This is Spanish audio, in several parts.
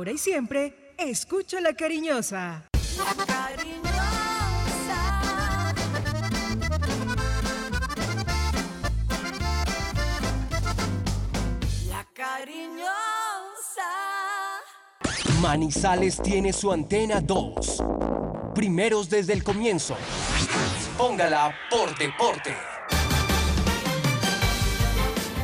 Ahora y siempre, escucho la cariñosa. La cariñosa. La cariñosa. Manizales tiene su antena 2. Primeros desde el comienzo. Póngala por deporte.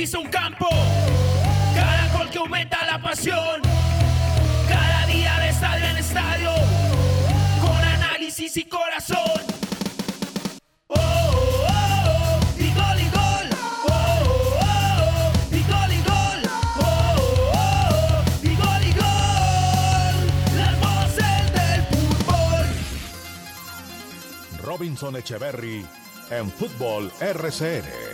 Pisa un campo, cada gol que aumenta la pasión, cada día de estadio en estadio, con análisis y corazón. Oh, oh, oh, y gol y gol. Oh, oh, oh, y gol y gol. Oh, oh, oh, y gol y gol. Las voces del fútbol. Robinson Echeverry en Fútbol RCN.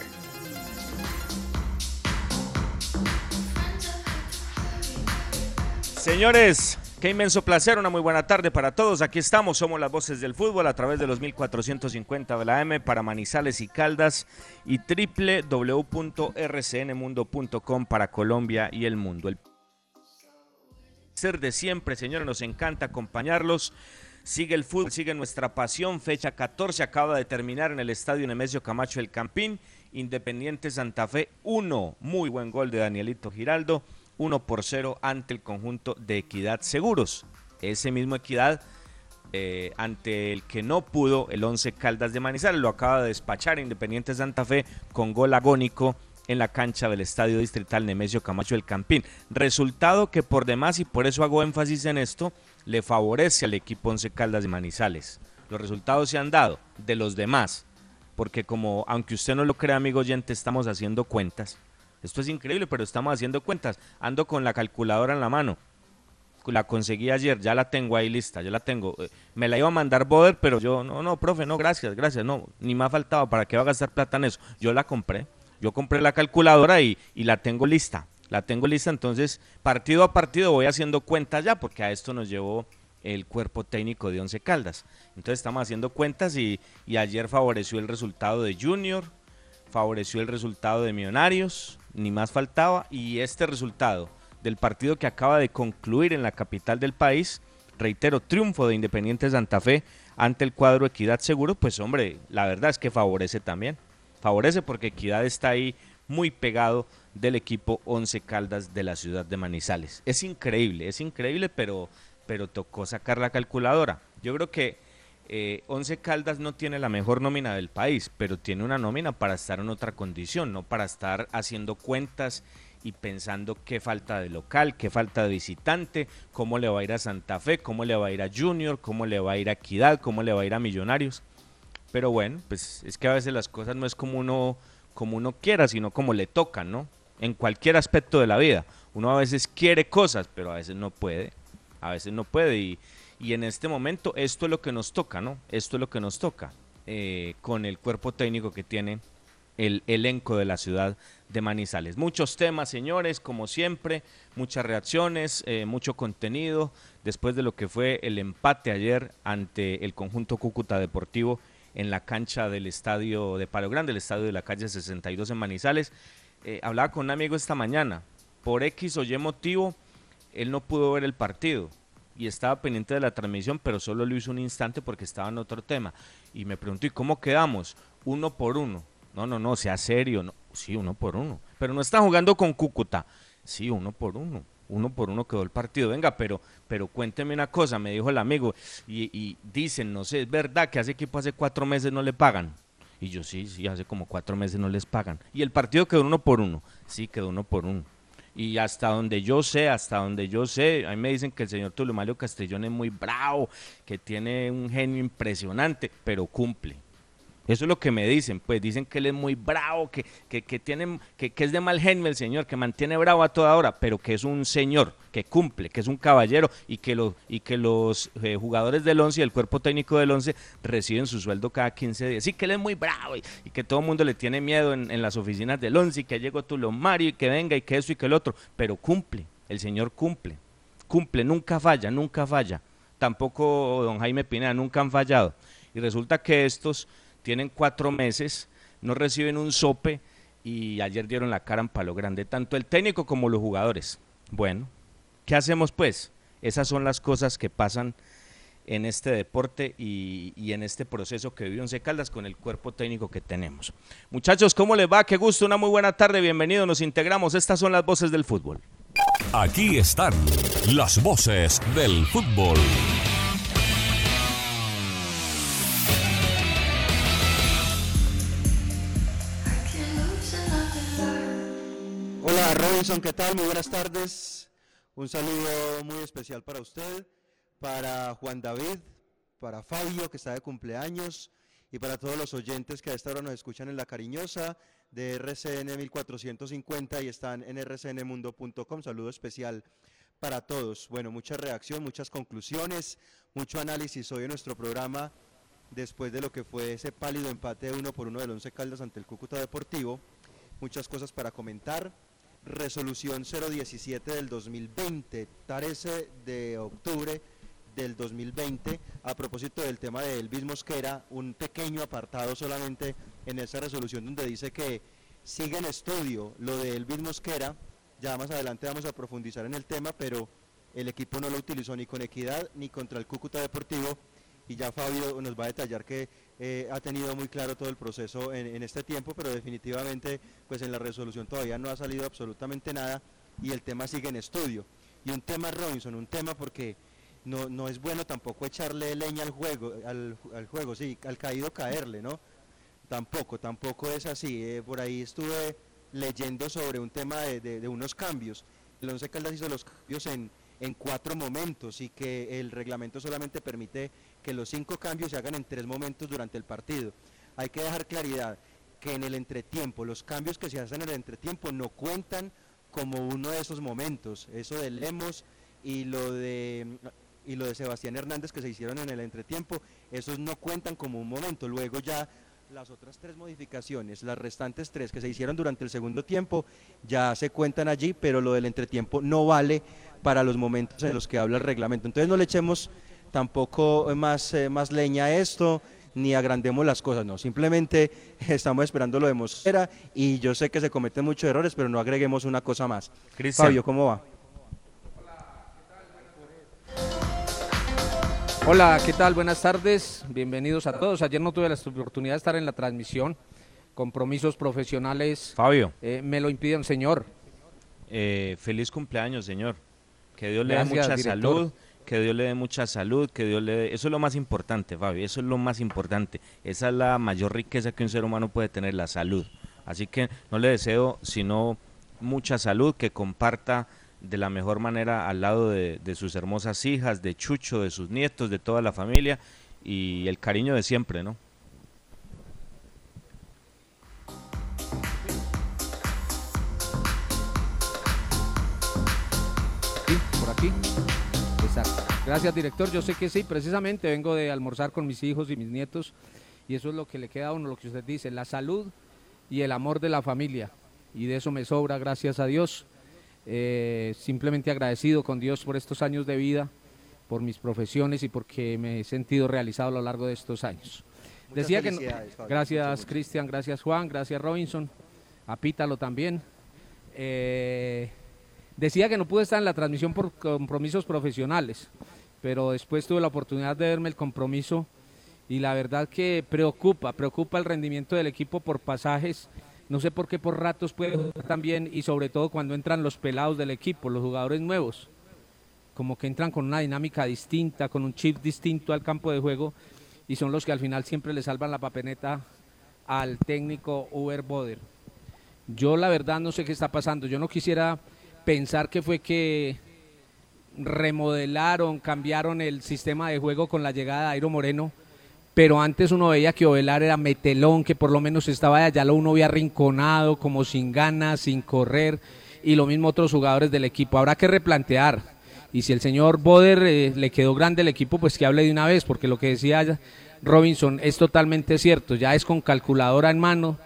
Señores, qué inmenso placer, una muy buena tarde para todos. Aquí estamos, somos las voces del fútbol a través de los 1450 de la M para Manizales y Caldas y www.rcnmundo.com para Colombia y el mundo. El ser de siempre, señores, nos encanta acompañarlos. Sigue el fútbol, sigue nuestra pasión. Fecha 14 acaba de terminar en el estadio Nemesio Camacho del Campín. Independiente Santa Fe 1. Muy buen gol de Danielito Giraldo. 1 por 0 ante el conjunto de Equidad Seguros. Ese mismo Equidad eh, ante el que no pudo el 11 Caldas de Manizales. Lo acaba de despachar Independiente Santa Fe con gol agónico en la cancha del Estadio Distrital Nemesio Camacho del Campín. Resultado que por demás, y por eso hago énfasis en esto, le favorece al equipo 11 Caldas de Manizales. Los resultados se han dado de los demás, porque como, aunque usted no lo crea, amigo oyente, estamos haciendo cuentas. Esto es increíble, pero estamos haciendo cuentas. Ando con la calculadora en la mano. La conseguí ayer, ya la tengo ahí lista, ya la tengo. Eh, Me la iba a mandar Boder, pero yo, no, no, profe, no, gracias, gracias, no, ni me ha faltado, ¿para qué va a gastar plata en eso? Yo la compré, yo compré la calculadora y, y la tengo lista, la tengo lista, entonces partido a partido voy haciendo cuentas ya, porque a esto nos llevó el cuerpo técnico de Once Caldas. Entonces estamos haciendo cuentas y, y ayer favoreció el resultado de Junior, favoreció el resultado de Millonarios, ni más faltaba, y este resultado del partido que acaba de concluir en la capital del país, reitero, triunfo de Independiente Santa Fe ante el cuadro Equidad Seguro, pues hombre, la verdad es que favorece también, favorece porque Equidad está ahí muy pegado del equipo Once Caldas de la ciudad de Manizales. Es increíble, es increíble, pero, pero tocó sacar la calculadora. Yo creo que eh, Once Caldas no tiene la mejor nómina del país, pero tiene una nómina para estar en otra condición, no para estar haciendo cuentas y pensando qué falta de local, qué falta de visitante, cómo le va a ir a Santa Fe, cómo le va a ir a Junior, cómo le va a ir a Equidad, cómo le va a ir a Millonarios. Pero bueno, pues es que a veces las cosas no es como uno, como uno quiera, sino como le toca, ¿no? En cualquier aspecto de la vida. Uno a veces quiere cosas, pero a veces no puede. A veces no puede y, y en este momento esto es lo que nos toca, ¿no? Esto es lo que nos toca eh, con el cuerpo técnico que tiene el elenco de la ciudad de Manizales. Muchos temas, señores, como siempre, muchas reacciones, eh, mucho contenido, después de lo que fue el empate ayer ante el conjunto Cúcuta Deportivo en la cancha del estadio de Palo Grande, el estadio de la calle 62 en Manizales. Eh, hablaba con un amigo esta mañana, por X o Y motivo, él no pudo ver el partido y estaba pendiente de la transmisión, pero solo lo hizo un instante porque estaba en otro tema. Y me preguntó, ¿y cómo quedamos? Uno por uno. No, no, no, sea serio. No. Sí, uno por uno. Pero no está jugando con Cúcuta. Sí, uno por uno. Uno por uno quedó el partido. Venga, pero, pero cuénteme una cosa, me dijo el amigo. Y, y dicen, no sé, es verdad que ese equipo hace cuatro meses no le pagan. Y yo sí, sí, hace como cuatro meses no les pagan. Y el partido quedó uno por uno. Sí, quedó uno por uno. Y hasta donde yo sé, hasta donde yo sé, a me dicen que el señor Tulio Mario Castellón es muy bravo, que tiene un genio impresionante, pero cumple. Eso es lo que me dicen, pues dicen que él es muy bravo, que, que, que tiene, que, que es de mal genio el señor, que mantiene bravo a toda hora, pero que es un señor, que cumple, que es un caballero y que, y que los eh, jugadores del 11 y el cuerpo técnico del 11 reciben su sueldo cada 15 días. Sí, que él es muy bravo y, que todo el mundo le tiene miedo en, en las oficinas del 11 y que llegó Tulio Mario y que venga y que eso y que el otro, pero cumple, el señor cumple, cumple, nunca falla, nunca falla. Tampoco don Jaime Pineda, nunca han fallado. Y resulta que estos tienen cuatro meses, no reciben un sope y ayer dieron la cara en palo grande, tanto el técnico como los jugadores. Bueno, ¿qué hacemos pues? Esas son las cosas que pasan en este deporte y, en este proceso que vive Once Caldas con el cuerpo técnico que tenemos. Muchachos, ¿cómo les va? Qué gusto, una muy buena tarde, bienvenidos, nos integramos. Estas son las voces del fútbol. Aquí están las voces del fútbol. Robinson, ¿qué tal? Muy buenas tardes. Un saludo muy especial para usted, para Juan David, para Fabio, que está de cumpleaños, y para todos los oyentes que a esta hora nos escuchan en La Cariñosa de RCN 1450 y están en rcnmundo.com. Saludo especial para todos. Bueno, mucha reacción, muchas conclusiones, mucho análisis hoy en nuestro programa después de lo que fue ese pálido empate uno por uno del Once Caldas ante el Cúcuta Deportivo. Muchas cosas para comentar resolución 017 del 2020, 13 de octubre del 2020, a propósito del tema de Elvis Mosquera, un pequeño apartado solamente en esa resolución donde dice que sigue en estudio lo de Elvis Mosquera, ya más adelante vamos a profundizar en el tema, pero el equipo no lo utilizó ni con equidad ni contra el Cúcuta Deportivo. Y ya Fabio nos va a detallar que eh, ha tenido muy claro todo el proceso en, en, este tiempo, pero definitivamente pues en la resolución todavía no ha salido absolutamente nada y el tema sigue en estudio. Y un tema Robinson, un tema porque no, no es bueno tampoco echarle leña al juego, al, juego, sí, al caído caerle, ¿no? Tampoco, tampoco es así. Eh, por ahí estuve leyendo sobre un tema de, de, de unos cambios. El Once Caldas hizo los cambios en, en cuatro momentos y que el reglamento solamente permite que los cinco cambios se hagan en tres momentos durante el partido. Hay que dejar claridad que en el entretiempo, los cambios que se hacen en el entretiempo no cuentan como uno de esos momentos. Eso de Lemos y lo de y lo de Sebastián Hernández que se hicieron en el entretiempo, esos no cuentan como un momento. Luego ya las otras tres modificaciones, las restantes tres que se hicieron durante el segundo tiempo, ya se cuentan allí, pero lo del entretiempo no vale para los momentos en los que habla el reglamento. Entonces no le echemos tampoco más, eh, más leña a esto, ni agrandemos las cosas, no, simplemente estamos esperando lo de Mosquera y yo sé que se cometen muchos errores, pero no agreguemos una cosa más. Cristian. Fabio, ¿cómo va? Hola, ¿qué tal? Buenas tardes, bienvenidos a todos. Ayer no tuve la oportunidad de estar en la transmisión, compromisos profesionales. Fabio. Eh, me lo impiden, señor. Eh, feliz cumpleaños, señor. Que Dios le dé mucha director. salud, que Dios le dé mucha salud, que Dios le dé... Eso es lo más importante, Fabio, eso es lo más importante. Esa es la mayor riqueza que un ser humano puede tener, la salud. Así que no le deseo sino mucha salud, que comparta de la mejor manera al lado de, sus hermosas hijas, de Chucho, de sus nietos, de toda la familia y el cariño de siempre, ¿no? Sí, por aquí. Exacto. Gracias, director. Yo sé que sí, precisamente vengo de almorzar con mis hijos y mis nietos y eso es lo que le queda a uno, lo que usted dice, la salud y el amor de la familia. Y de eso me sobra, gracias a Dios. Eh, simplemente agradecido con Dios por estos años de vida, por mis profesiones y porque me he sentido realizado a lo largo de estos años. Muchas Decía que no- gracias. Cristian, gracias Juan, gracias Robinson, a Pítalo también. Eh, decía que no pude estar en la transmisión por compromisos profesionales, pero después tuve la oportunidad de verme el compromiso y la verdad que preocupa, preocupa el rendimiento del equipo por pasajes. No sé por qué por ratos puede jugar también y sobre todo cuando entran los pelados del equipo, los jugadores nuevos, como que entran con una dinámica distinta, con un chip distinto al campo de juego y son los que al final siempre le salvan la papeneta al técnico Uber Boder. Yo la verdad no sé qué está pasando. Yo no quisiera pensar que fue que remodelaron, cambiaron el sistema de juego con la llegada de Airo Moreno, pero antes uno veía que Ovelar era metelón, que por lo menos estaba de allá, lo uno había arrinconado, como sin ganas, sin correr, y lo mismo otros jugadores del equipo. Habrá que replantear. Y si el señor Boder eh, le quedó grande el equipo, pues que hable de una vez, porque lo que decía Robinson es totalmente cierto, ya es con calculadora en mano,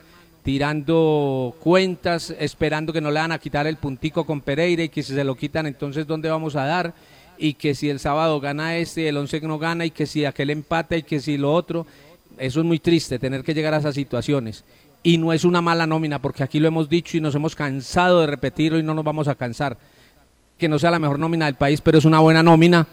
tirando cuentas, esperando que no le van a quitar el puntico con Pereira y que si se lo quitan, entonces ¿dónde vamos a dar? Y que si el sábado gana este, el 11 no gana y que si aquel empate y que si lo otro. Eso es muy triste, tener que llegar a esas situaciones. Y no es una mala nómina, porque aquí lo hemos dicho y nos hemos cansado de repetirlo y no nos vamos a cansar. Que no sea la mejor nómina del país, pero es una buena nómina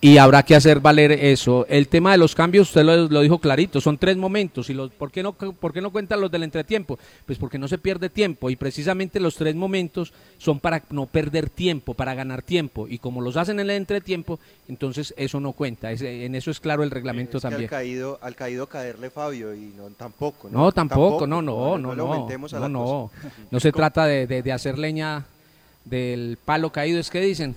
y habrá que hacer valer eso. El tema de los cambios, usted lo, dijo clarito, son tres momentos. y los, ¿por, qué no, ¿Por qué no cuentan los del entretiempo? Pues porque no se pierde tiempo y precisamente los tres momentos son para no perder tiempo, para ganar tiempo. Y como los hacen en el entretiempo, entonces eso no cuenta. en eso es claro el reglamento también. al, caído, al caído caerle Fabio y no, tampoco. No, tampoco, no, no, no, no, no, no, no, se trata de, de hacer leña del palo caído, es que dicen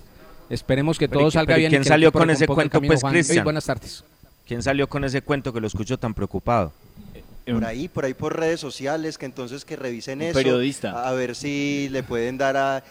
Esperemos que todo salga bien. ¿Quién salió con ese cuento, pues, Cristian? buenas tardes. ¿Quién salió con ese cuento que lo escucho tan preocupado? Por ahí, por ahí por redes sociales, que entonces que revisen eso. Periodista. A, ver si le pueden dar a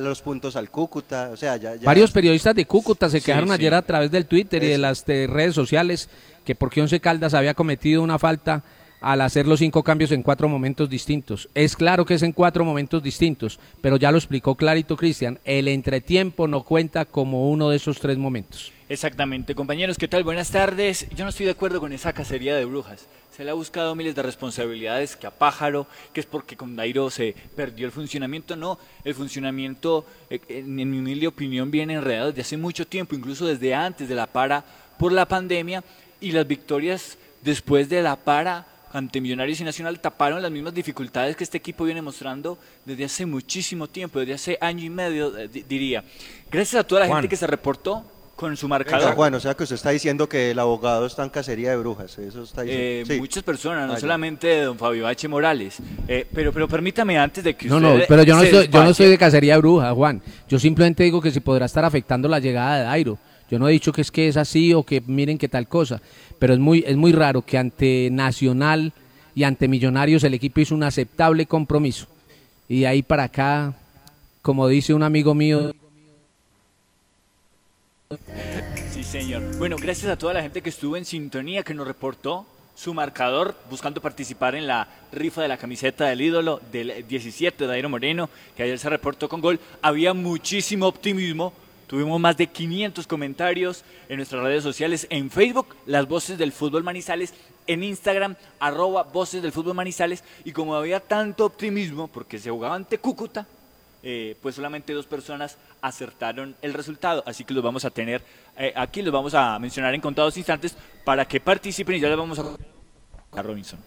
los puntos al Cúcuta. O sea, ya, Varios periodistas de Cúcuta se quejaron ayer a través del Twitter y de las redes sociales que porque Once Caldas había cometido una falta al hacer los cinco cambios en cuatro momentos distintos. Es claro que es en cuatro momentos distintos, pero ya lo explicó clarito Cristian, el entretiempo no cuenta como uno de esos tres momentos. Exactamente, compañeros, ¿qué tal? Buenas tardes. Yo no estoy de acuerdo con esa cacería de brujas. Se le ha buscado miles de responsabilidades, que a pájaro, que es porque con Dairo se perdió el funcionamiento. No, el funcionamiento, eh, en mi humilde opinión, viene enredado desde hace mucho tiempo, incluso desde antes de la para por la pandemia, y las victorias después de la para ante Millonarios y Nacional taparon las mismas dificultades que este equipo viene mostrando desde hace muchísimo tiempo, desde hace año y medio, eh, diría. Gracias a toda la gente que se reportó con su marcador. Bueno, o sea que usted está diciendo que el abogado está en cacería de brujas, eso está diciendo. Eh, muchas personas, no solamente don Fabio Bache Morales. Eh, pero, pero permítame antes de que usted. No, no, pero yo no, estoy, yo no estoy de cacería de brujas, Juan. Yo simplemente digo que si podrá estar afectando la llegada de Dairo. Yo no he dicho que es que es así o que miren qué tal cosa, pero es muy, es muy raro que ante Nacional y ante Millonarios el equipo hizo un aceptable compromiso. Y ahí para acá, como dice un amigo mío... Sí, señor. Bueno, gracias a toda la gente que estuvo en sintonía, que nos reportó su marcador, buscando participar en la rifa de la camiseta del ídolo del 17 de Dairo Moreno, que ayer se reportó con gol. Había muchísimo optimismo Tuvimos más de 500 comentarios en nuestras redes sociales, en Facebook, Las Voces del Fútbol Manizales, en Instagram, arroba Voces del Fútbol Manizales, y como había tanto optimismo, porque se jugaba ante Cúcuta, eh, pues solamente dos personas acertaron el resultado, así que los vamos a tener eh, aquí, los vamos a mencionar en contados instantes para que participen y ya les vamos a... a Robinson.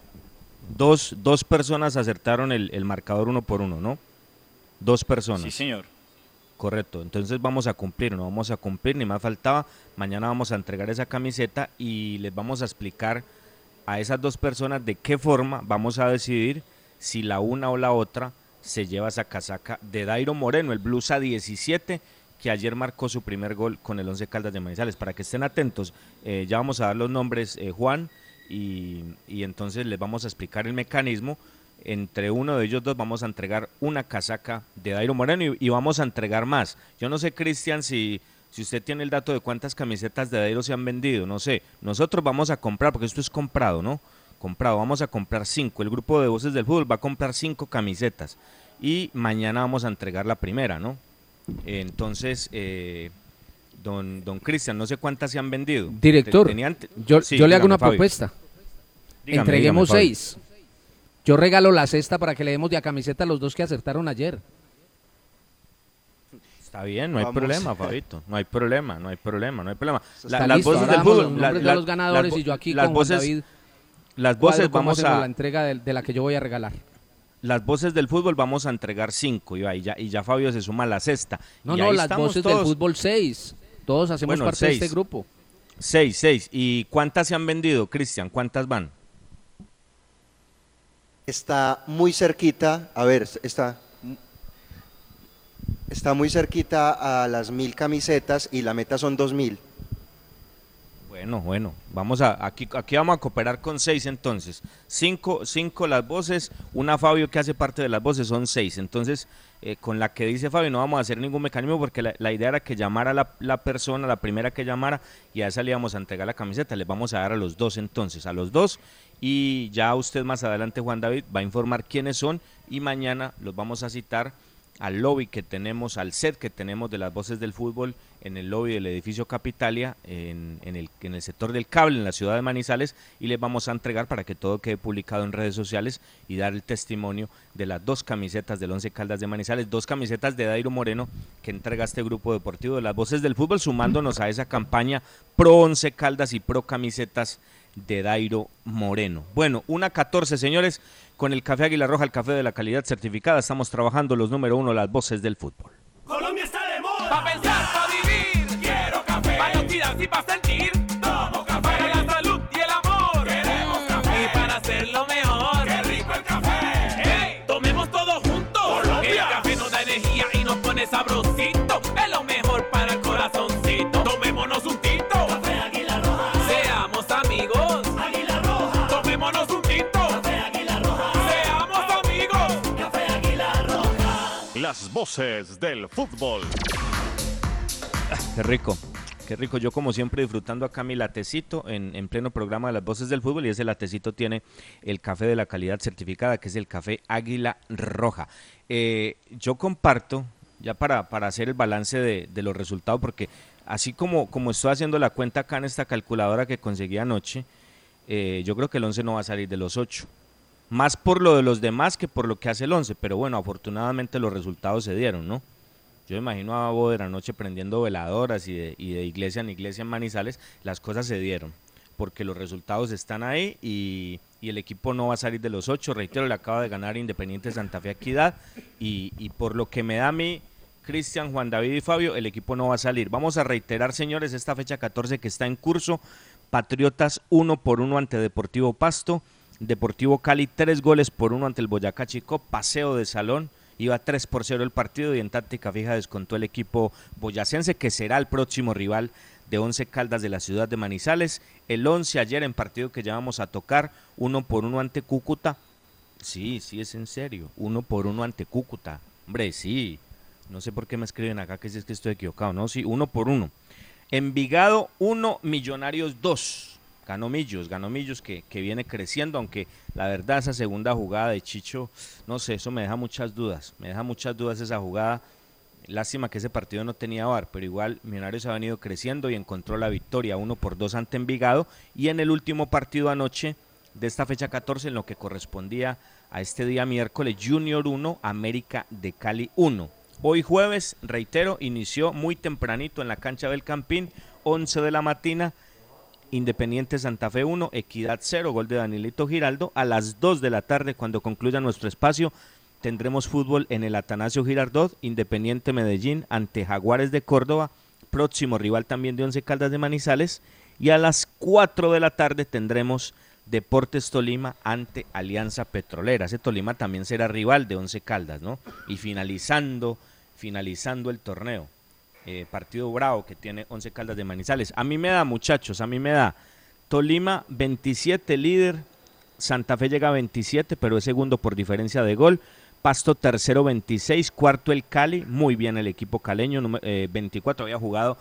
Dos, dos personas acertaron el, el marcador uno por uno, ¿no? Dos personas. Sí, señor. Correcto, entonces vamos a cumplir, no vamos a cumplir, ni más faltaba. Mañana vamos a entregar esa camiseta y les vamos a explicar a esas dos personas de qué forma vamos a decidir si la una o la otra se lleva esa casaca de Dairo Moreno, el Blusa 17, que ayer marcó su primer gol con el Once Caldas de Manizales. Para que estén atentos, eh, ya vamos a dar los nombres, eh, Juan, y, y entonces les vamos a explicar el mecanismo entre uno de ellos dos vamos a entregar una casaca de Dairo Moreno y, vamos a entregar más. Yo no sé, Cristian, si, si usted tiene el dato de cuántas camisetas de Dairo se han vendido, no sé. Nosotros vamos a comprar, porque esto es comprado, ¿no? Comprado, vamos a comprar cinco. El grupo de voces del fútbol va a comprar cinco camisetas y mañana vamos a entregar la primera, ¿no? Entonces, eh, don, don Cristian, no sé cuántas se han vendido. Director, yo, yo le hago una propuesta. Entreguemos seis. Yo regalo la cesta para que le demos de a camiseta a los dos que acertaron ayer. Está bien, no hay problema, Fabito. No hay problema, no hay problema, no hay problema. las voces del fútbol. La, los ganadores y yo aquí las voces, David Las voces vamos a. La entrega de, la que yo voy a regalar. Las voces del fútbol vamos a entregar cinco y ya, y ya Fabio se suma a la cesta. No, no, las voces del fútbol seis. Todos hacemos parte de este grupo. Seis, seis. ¿Y cuántas se han vendido, Cristian? ¿Cuántas van? Está muy cerquita, a ver, está, está muy cerquita a las mil camisetas y la meta son dos mil. Bueno, bueno, vamos a, aquí, aquí vamos a cooperar con seis entonces. Cinco, cinco las voces, una Fabio que hace parte de las voces, son seis. Entonces, eh, con la que dice Fabio no vamos a hacer ningún mecanismo porque la, idea era que llamara la, la, persona, la primera que llamara, y a esa le íbamos a entregar la camiseta. Les vamos a dar a los dos entonces, a los dos. Y ya usted más adelante, Juan David, va a informar quiénes son y mañana los vamos a citar al lobby que tenemos, al set que tenemos de las voces del fútbol en el lobby del edificio Capitalia, en, el, en el sector del cable, en la ciudad de Manizales, y les vamos a entregar para que todo quede publicado en redes sociales y dar el testimonio de las dos camisetas del Once Caldas de Manizales, dos camisetas de Dairo Moreno que entrega este grupo deportivo de las voces del fútbol, sumándonos a esa campaña pro Once Caldas y pro camisetas de Dairo Moreno. Bueno, una 14, señores, con el café Águila Roja, el café de la calidad certificada. Estamos trabajando los número uno, las voces del fútbol. Colombia está de moda. Pa' pensar, pa' vivir. Quiero café. Pa' y pa' sentir. Voces del fútbol. Qué rico. Qué rico, yo como siempre disfrutando acá mi latecito en, en, pleno programa de las voces del fútbol y ese latecito tiene el café de la calidad certificada que es el café Águila Roja. Eh, yo comparto, ya para, hacer el balance de, de, los resultados, porque así como, como estoy haciendo la cuenta acá en esta calculadora que conseguí anoche, eh, yo creo que el 11 no va a salir de los 8 más por lo de los demás que por lo que hace el 11, pero bueno, afortunadamente los resultados se dieron, ¿no? Yo imagino a Boder anoche prendiendo veladoras y de, y de iglesia en iglesia en Manizales, las cosas se dieron, porque los resultados están ahí y, y el equipo no va a salir de los ocho, reitero, le acaba de ganar Independiente Santa Fe Equidad y, y por lo que me da a mí, Cristian, Juan David y Fabio, el equipo no va a salir. Vamos a reiterar, señores, esta fecha 14 que está en curso, Patriotas uno por uno ante Deportivo Pasto, Deportivo Cali tres goles por uno ante el Boyacá Chico, paseo de salón, iba 3 por 0 el partido y en táctica fija descontó el equipo boyacense que será el próximo rival de Once Caldas de la ciudad de Manizales. El 11 ayer en partido que ya vamos a tocar, uno por uno ante Cúcuta. Sí, sí es en serio, uno por uno ante Cúcuta. Hombre, sí, no sé por qué me escriben acá que si es que estoy equivocado, no, sí, uno por uno. Envigado 1, Millonarios 2 ganó Millos, ganó Millos que, que, viene creciendo, aunque la verdad esa segunda jugada de Chicho, no sé, eso me deja muchas dudas, me deja muchas dudas esa jugada. Lástima que ese partido no tenía VAR, pero igual Millonarios ha venido creciendo y encontró la victoria uno por dos ante Envigado y en el último partido anoche de esta fecha 14 en lo que correspondía a este día miércoles Junior 1, América de Cali 1. Hoy jueves, reitero, inició muy tempranito en la cancha del Campín, 11 de la mañana Independiente Santa Fe 1, Equidad 0, gol de Danilito Giraldo. A las 2 de la tarde, cuando concluya nuestro espacio, tendremos fútbol en el Atanasio Girardot, Independiente Medellín ante Jaguares de Córdoba, próximo rival también de Once Caldas de Manizales. Y a las 4 de la tarde tendremos Deportes Tolima ante Alianza Petrolera. Ese Tolima también será rival de Once Caldas, ¿no? Y finalizando, finalizando el torneo. Eh, partido bravo que tiene 11 Caldas de Manizales. A mí me da, muchachos, a mí me da. Tolima 27 líder, Santa Fe llega a 27, pero es segundo por diferencia de gol. Pasto tercero 26, cuarto el Cali, muy bien el equipo caleño, 24 eh, había jugado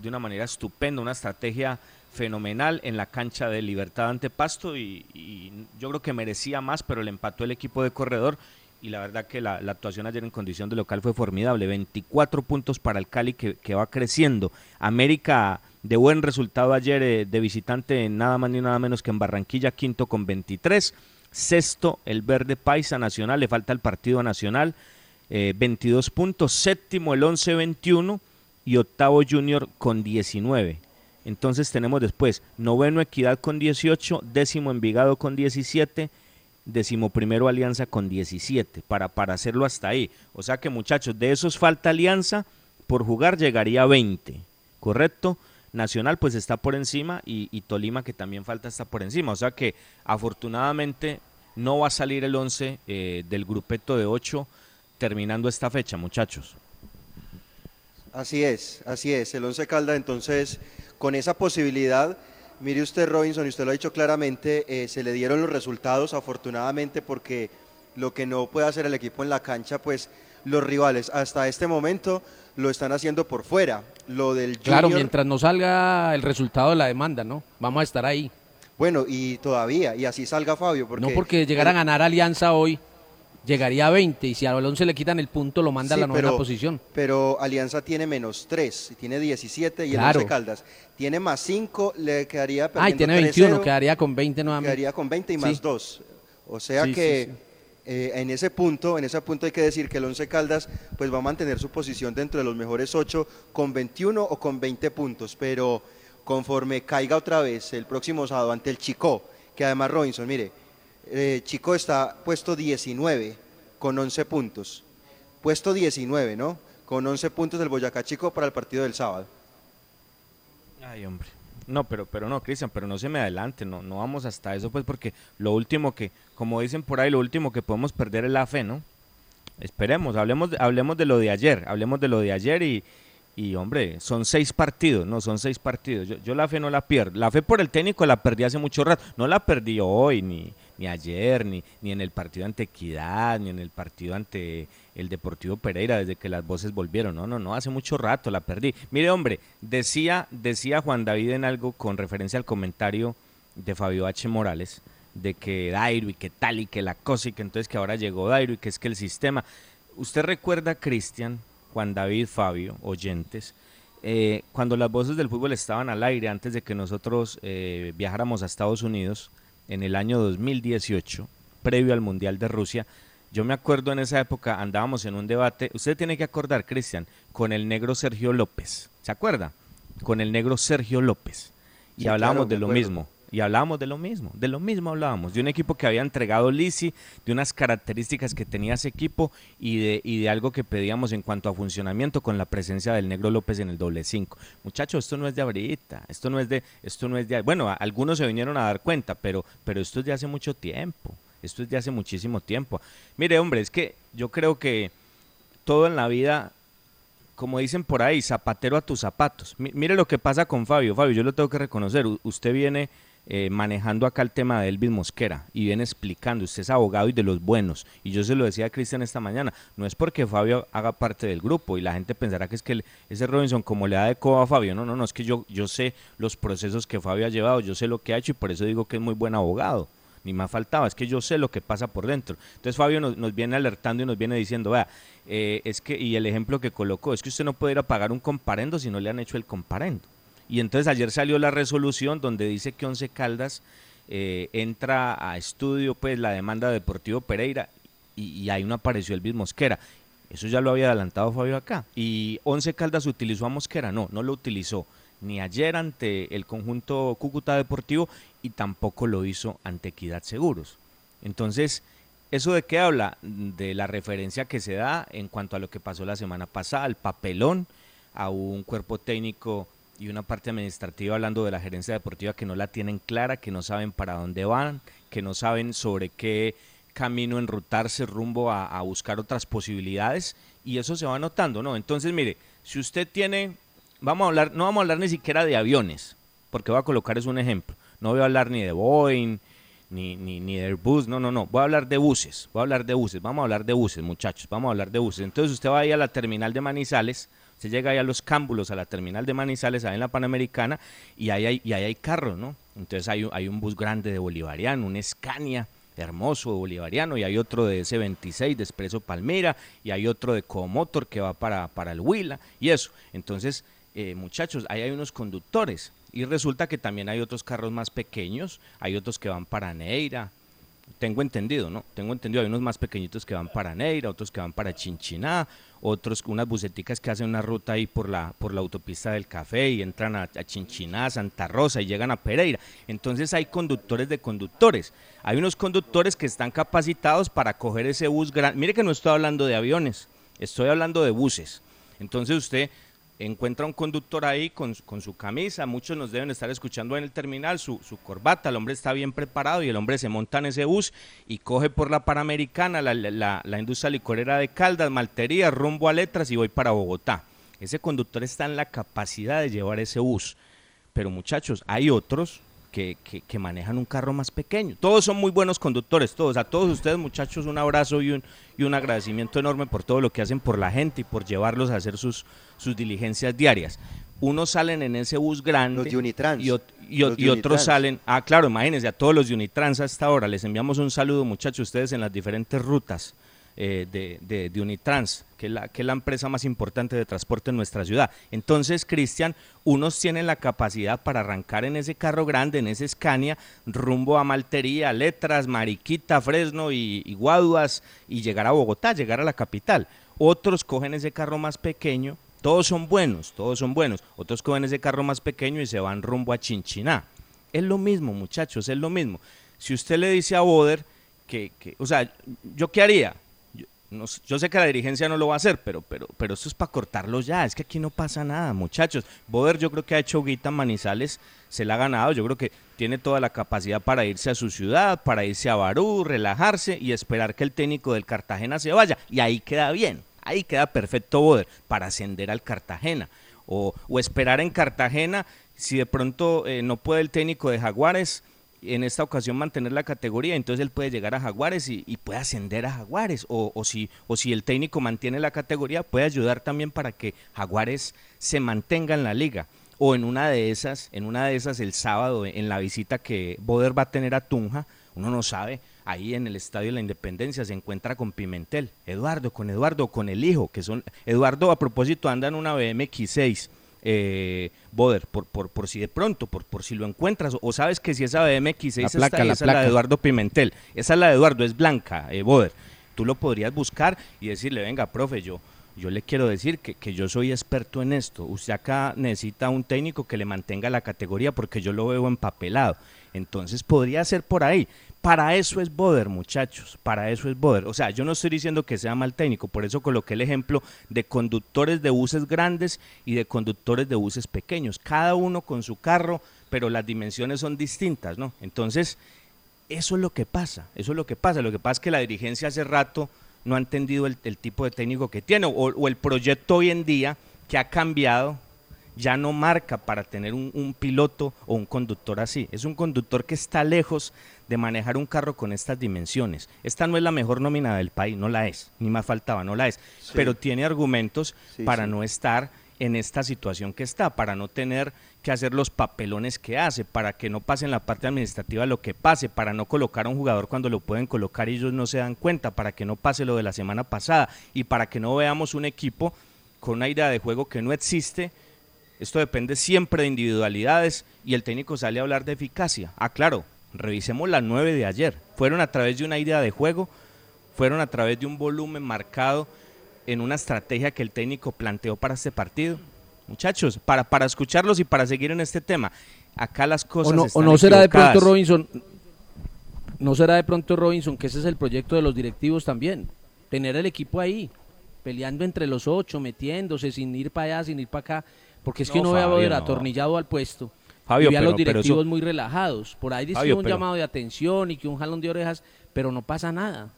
de una manera estupenda, una estrategia fenomenal en la cancha de Libertad ante Pasto y, y yo creo que merecía más, pero le empató el equipo de corredor y la verdad que la, actuación ayer en condición de local fue formidable. 24 puntos para el Cali que, va creciendo. América de buen resultado ayer eh, de visitante nada más ni nada menos que en Barranquilla, quinto con 23. Sexto, el Verde Paisa Nacional, le falta el partido nacional, 22 eh, puntos. Séptimo, el 11-21 y octavo Junior con 19. Entonces tenemos después noveno Equidad con 18, décimo Envigado con 17 decimoprimero Alianza con 17, para, para hacerlo hasta ahí. O sea que muchachos, de esos falta Alianza, por jugar llegaría a 20, ¿correcto? Nacional pues está por encima y, Tolima que también falta está por encima. O sea que afortunadamente no va a salir el 11 eh, del grupeto de 8 terminando esta fecha, muchachos. Así es, así es. El Once Caldas, entonces, con esa posibilidad, mire usted, Robinson, y usted lo ha dicho claramente, eh, se le dieron los resultados, afortunadamente, porque lo que no puede hacer el equipo en la cancha, pues los rivales hasta este momento lo están haciendo por fuera. Lo del Claro, Junior- mientras no salga el resultado de la demanda, ¿no? Vamos a estar ahí. Bueno, y todavía, y así salga Fabio, porque... no porque llegar a ganar Alianza hoy, llegaría a 20 y si a Balón se le quitan el punto lo manda Sí, a la novena pero- posición. Pero Alianza tiene menos 3, tiene 17 y el Claro. Once Caldas tiene más 5, le quedaría Ah, y tiene 3-0, 21, quedaría con 20 nuevamente. Quedaría con 20 y Sí. más 2. O sea Sí, que eh, en ese punto, en ese punto hay que decir que el Once Caldas pues va a mantener su posición dentro de los mejores 8 con 21 o con 20 puntos, pero conforme caiga otra vez el próximo sábado ante el Chico, que además Robinson, mire, eh, Chico está puesto 19 con 11 puntos. Puesto 19, ¿no? Con 11 puntos el Boyacá Chico para el partido del sábado. Ay, hombre. No, pero, pero no, Cristian, pero no se me adelante, no, no vamos hasta eso, pues, porque lo último que, como dicen por ahí, lo último que podemos perder es la fe, ¿no? Esperemos, hablemos, hablemos de lo de ayer, hablemos de lo de ayer y, y hombre, son seis partidos, no, son seis partidos. Yo, yo la fe no la pierdo. La fe por el técnico la perdí hace mucho rato. No la perdí hoy, ni, ni ayer, ni, ni en el partido ante Equidad, ni en el partido ante el Deportivo Pereira, desde que las voces volvieron. No, no, no, hace mucho rato la perdí. Mire, hombre, decía, decía Juan David en algo con referencia al comentario de Fabio H. Morales, de que Dairo y que tal y que la cosa y que entonces que ahora llegó Dairo y que es que el sistema. ¿Usted recuerda, Cristian, Juan David, Fabio, oyentes, eh, cuando las voces del fútbol estaban al aire antes de que nosotros eh, viajáramos a Estados Unidos en el año 2018, previo al Mundial de Rusia? Yo me acuerdo en esa época andábamos en un debate, usted tiene que acordar, Cristian, con el negro Sergio López, ¿se acuerda? Con el negro Sergio López. Y Sí, hablábamos claro, de lo mismo. Y hablábamos de lo mismo, de lo mismo hablábamos, de un equipo que había entregado Lisi, de unas características que tenía ese equipo y de, y de algo que pedíamos en cuanto a funcionamiento con la presencia del Negro López en el doble cinco. Muchachos, esto no es de ahorita, esto no es de, esto no es de, bueno, a- algunos se vinieron a dar cuenta, pero, pero esto es de hace mucho tiempo, esto es de hace muchísimo tiempo. Mire, hombre, es que yo creo que todo en la vida como dicen por ahí, zapatero a tus zapatos. Mi- mire lo que pasa con Fabio. Fabio, yo lo tengo que reconocer. Usted viene eh, manejando acá el tema de Elvis Mosquera y viene explicando. Usted es abogado y de los buenos. Y yo se lo decía a Cristian esta mañana. No es porque Fabio haga parte del grupo y la gente pensará que es que ese Robinson como le da de coba a Fabio. No, no, no. Es que yo, yo sé los procesos que Fabio ha llevado. Yo sé lo que ha hecho y por eso digo que es muy buen abogado ni más faltaba, es que yo sé lo que pasa por dentro. Entonces Fabio nos, nos viene alertando y nos viene diciendo, vea, eh, es que, y el ejemplo que colocó, es que usted no puede ir a pagar un comparendo si no le han hecho el comparendo. Y entonces ayer salió la resolución donde dice que Once Caldas eh, entra a estudio pues la demanda de Deportivo Pereira y, y ahí no apareció Elvis Mosquera. Eso ya lo había adelantado Fabio acá. Y Once Caldas utilizó a Mosquera, no, no lo utilizó ni ayer ante el conjunto Cúcuta Deportivo y tampoco lo hizo ante Equidad Seguros. Entonces, ¿eso de qué habla? De la referencia que se da en cuanto a lo que pasó la semana pasada, al papelón, a un cuerpo técnico y una parte administrativa hablando de la gerencia deportiva que no la tienen clara, que no saben para dónde van, que no saben sobre qué camino enrutarse rumbo a, buscar otras posibilidades y eso se va notando, ¿no? Entonces, mire, si usted tiene, vamos a hablar, no vamos a hablar ni siquiera de aviones, porque voy a colocar es un ejemplo, no voy a hablar ni de Boeing, ni, ni, ni de Airbus, no, no, no, voy a hablar de buses, voy a hablar de buses, vamos a hablar de buses, muchachos, vamos a hablar de buses. Entonces usted va ahí a la terminal de Manizales, usted llega ahí a los cámbulos, a la terminal de Manizales, ahí en la Panamericana, y ahí hay, y hay carros, ¿no? Entonces hay, hay un bus grande de Bolivariano, un Scania hermoso bolivariano, y hay otro de S26 de Expreso Palmera, y hay otro de Comotor que va para, para el Huila, y eso. Entonces, eh, muchachos, ahí hay unos conductores, y resulta que también hay otros carros más pequeños, hay otros que van para Neira, tengo entendido, ¿no? Tengo entendido, hay unos más pequeñitos que van para Neira, otros que van para Chinchiná, otros unas buceticas que hacen una ruta ahí por la, por la autopista del café y entran a, a Chinchiná, Santa Rosa y llegan a Pereira. Entonces hay conductores de conductores. Hay unos conductores que están capacitados para coger ese bus grande. Mire que no estoy hablando de aviones, estoy hablando de buses. Entonces usted encuentra un conductor ahí con, con su camisa, muchos nos deben estar escuchando en el terminal, su, su corbata, el hombre está bien preparado y el hombre se monta en ese bus y coge por la Panamericana, la, la- la industria licorera de Caldas, Maltería, rumbo a Letras y voy para Bogotá. Ese conductor está en la capacidad de llevar ese bus. Pero muchachos, hay otros que, que, manejan un carro más pequeño. Todos son muy buenos conductores, todos. A todos ustedes, muchachos, un abrazo y un, y un agradecimiento enorme por todo lo que hacen por la gente y por llevarlos a hacer sus, sus diligencias diarias. Unos salen en ese bus grande. Los de Unitrans. Y, y, otros salen. Ah, claro, imagínense, a todos los de Unitrans hasta ahora. Les enviamos un saludo, muchachos, ustedes en las diferentes rutas. Eh, de, de, Unitrans, que es, la, que es la empresa más importante de transporte en nuestra ciudad. Entonces, Cristian, unos tienen la capacidad para arrancar en ese carro grande, en ese Scania, rumbo a Maltería, Letras, Mariquita, Fresno y, y Guaduas, y llegar a Bogotá, llegar a la capital. Otros cogen ese carro más pequeño, todos son buenos, todos son buenos. Otros cogen ese carro más pequeño y se van rumbo a Chinchiná. Es lo mismo, muchachos, es lo mismo. Si usted le dice a Boder que, que o sea, ¿yo qué haría? Yo sé que la dirigencia no lo va a hacer, pero, pero, pero esto es para cortarlo ya. Es que aquí no pasa nada, muchachos. Boder yo creo que ha hecho guita Manizales, se la ha ganado. Yo creo que tiene toda la capacidad para irse a su ciudad, para irse a Barú, relajarse y esperar que el técnico del Cartagena se vaya. Y ahí queda bien, ahí queda perfecto Boder para ascender al Cartagena. O, o esperar en Cartagena, si de pronto eh, no puede el técnico de Jaguares en esta ocasión mantener la categoría, entonces él puede llegar a Jaguares y, puede ascender a Jaguares, o, o, si, o si el técnico mantiene la categoría, puede ayudar también para que Jaguares se mantenga en la liga. O en una de esas, en una de esas el sábado, en la visita que Boder va a tener a Tunja, uno no sabe, ahí en el Estadio de la Independencia se encuentra con Pimentel, Eduardo, con Eduardo, con el hijo, que son, Eduardo a propósito anda en una BMX6, eh, Boder, por, por, por si de pronto, por, por si lo encuentras, o sabes que si esa BMX esa es la de Eduardo Pimentel, esa es la de Eduardo, es blanca, eh, Boder, tú lo podrías buscar y decirle, venga, profe, yo, yo le quiero decir que, que, yo soy experto en esto. Usted acá necesita un técnico que le mantenga la categoría porque yo lo veo empapelado. Entonces podría ser por ahí. Para eso es Boder, muchachos, para eso es Boder. O sea, yo no estoy diciendo que sea mal técnico, por eso coloqué el ejemplo de conductores de buses grandes y de conductores de buses pequeños, cada uno con su carro, pero las dimensiones son distintas, ¿no? Entonces, eso es lo que pasa, eso es lo que pasa. Lo que pasa es que la dirigencia hace rato no ha entendido el, tipo de técnico que tiene, o, o el proyecto hoy en día que ha cambiado ya no marca para tener un, piloto o un conductor así. Es un conductor que está lejos de manejar un carro con estas dimensiones. Esta no es la mejor nómina del país, no la es, ni más faltaba, no la es, pero tiene argumentos para no estar en esta situación que está, para no tener que hacer los papelones que hace, para que no pase en la parte administrativa lo que pase, para no colocar a un jugador cuando lo pueden colocar y ellos no se dan cuenta, para que no pase lo de la semana pasada y para que no veamos un equipo con una idea de juego que no existe esto depende siempre de individualidades y el técnico sale a hablar de eficacia. Ah, claro, revisemos las nueve de ayer. Fueron a través de una idea de juego, fueron a través de un volumen marcado en una estrategia que el técnico planteó para este partido. Muchachos, para, para escucharlos y para seguir en este tema, acá las cosas. O no, están o no será de pronto Robinson, no será de pronto Robinson que ese es el proyecto de los directivos también, tener el equipo ahí, peleando entre los ocho, metiéndose sin ir para allá, sin ir para acá porque es que no, veo a ver atornillado al puesto. Fabio, y a los directivos muy relajados. Por ahí dice un llamado de atención y que un jalón de orejas, pero no pasa nada.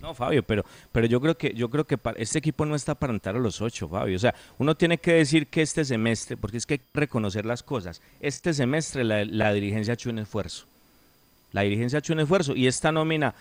No, Fabio, pero, pero yo creo que yo creo que este equipo no está para entrar a los ocho, Fabio. O sea, uno tiene que decir que este semestre, porque es que hay que reconocer las cosas. Este semestre la, la dirigencia ha hecho un esfuerzo. La dirigencia ha hecho un esfuerzo y esta nómina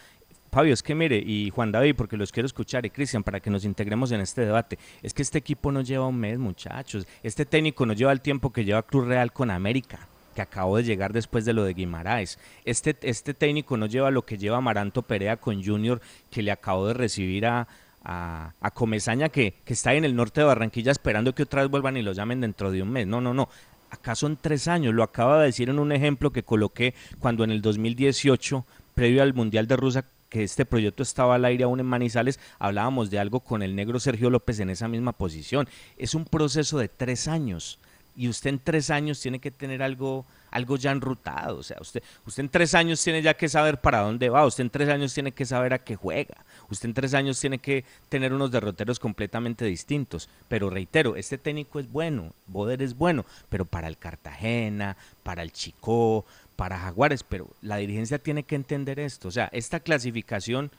Fabio, es que mire, y Juan David, porque los quiero escuchar, y Cristian, para que nos integremos en este debate, es que este equipo no lleva un mes, muchachos. Este técnico no lleva el tiempo que lleva Cruz Real con América que acabó de llegar después de lo de Guimaraes. Este, este técnico no lleva lo que lleva Maranto Perea con Junior, que le acabó de recibir a, a, Comesaña, que, que, está en el norte de Barranquilla esperando que otra vez vuelvan y lo llamen dentro de un mes. No, no, no. Acá son tres años. Lo acaba de decir en un ejemplo que coloqué cuando en el 2018, previo al Mundial de Rusia, que este proyecto estaba al aire aún en Manizales, hablábamos de algo con el negro Sergio López en esa misma posición. Es un proceso de tres años y usted en tres años tiene que tener algo, algo ya enrutado. O sea, usted, usted en tres años tiene ya que saber para dónde va, usted en tres años tiene que saber a qué juega, usted en tres años tiene que tener unos derroteros completamente distintos. Pero reitero, este técnico es bueno, Boder es bueno, pero para el Cartagena, para el Chico, para Jaguares, pero la dirigencia tiene que entender esto. O sea, esta clasificación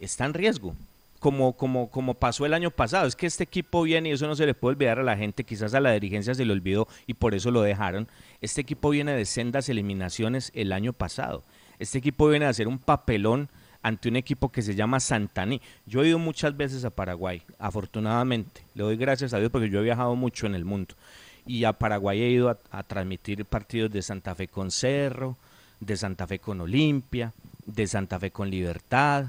está en riesgo. como, como, como pasó el año pasado. Es que este equipo viene, y eso no se le puede olvidar a la gente, quizás a la dirigencia se le olvidó y por eso lo dejaron. Este equipo viene de sendas eliminaciones el año pasado. Este equipo viene a hacer un papelón ante un equipo que se llama Santaní. Yo he ido muchas veces a Paraguay, afortunadamente. Le doy gracias a Dios porque yo he viajado mucho en el mundo. Y a Paraguay he ido a, transmitir partidos de Santa Fe con Cerro, de Santa Fe con Olimpia, de Santa Fe con Libertad,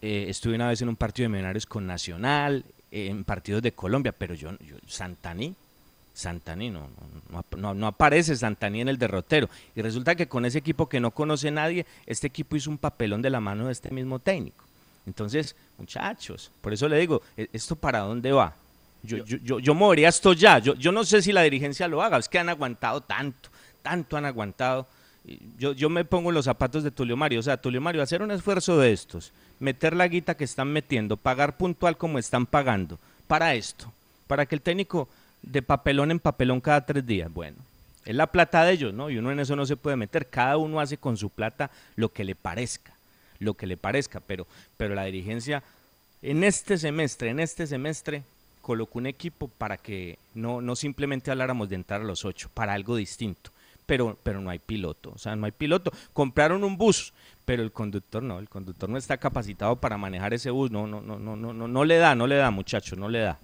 eh, estuve una vez en un partido de Millonarios con Nacional, eh, en partidos de Colombia, pero yo, yo Santaní, Santaní, no, no, no, aparece Santaní en el derrotero. Y resulta que con ese equipo que no conoce nadie, este equipo hizo un papelón de la mano de este mismo técnico. Entonces, muchachos, por eso le digo, ¿e-, ¿esto para dónde va? Yo, yo, yo, yo movería esto ya. Yo, yo no sé si la dirigencia lo haga, es que han aguantado tanto, tanto han aguantado yo, yo me pongo en los zapatos de Tulio Mario. O sea, Tulio Mario, hacer un esfuerzo de estos, meter la guita que están metiendo, pagar puntual como están pagando, para esto, para que el técnico de papelón en papelón cada tres días, bueno, es la plata de ellos, ¿no? Y uno en eso no se puede meter. Cada uno hace con su plata lo que le parezca, lo que le parezca, pero, pero la dirigencia en este semestre, en este semestre, colocó un equipo para que no, no simplemente habláramos de entrar a los ocho, para algo distinto pero, pero no hay piloto, o sea, no hay piloto. Compraron un bus, pero el conductor no, el conductor no está capacitado para manejar ese bus, no, no, no, no, no, no, no le da, no le da, muchacho, no le da.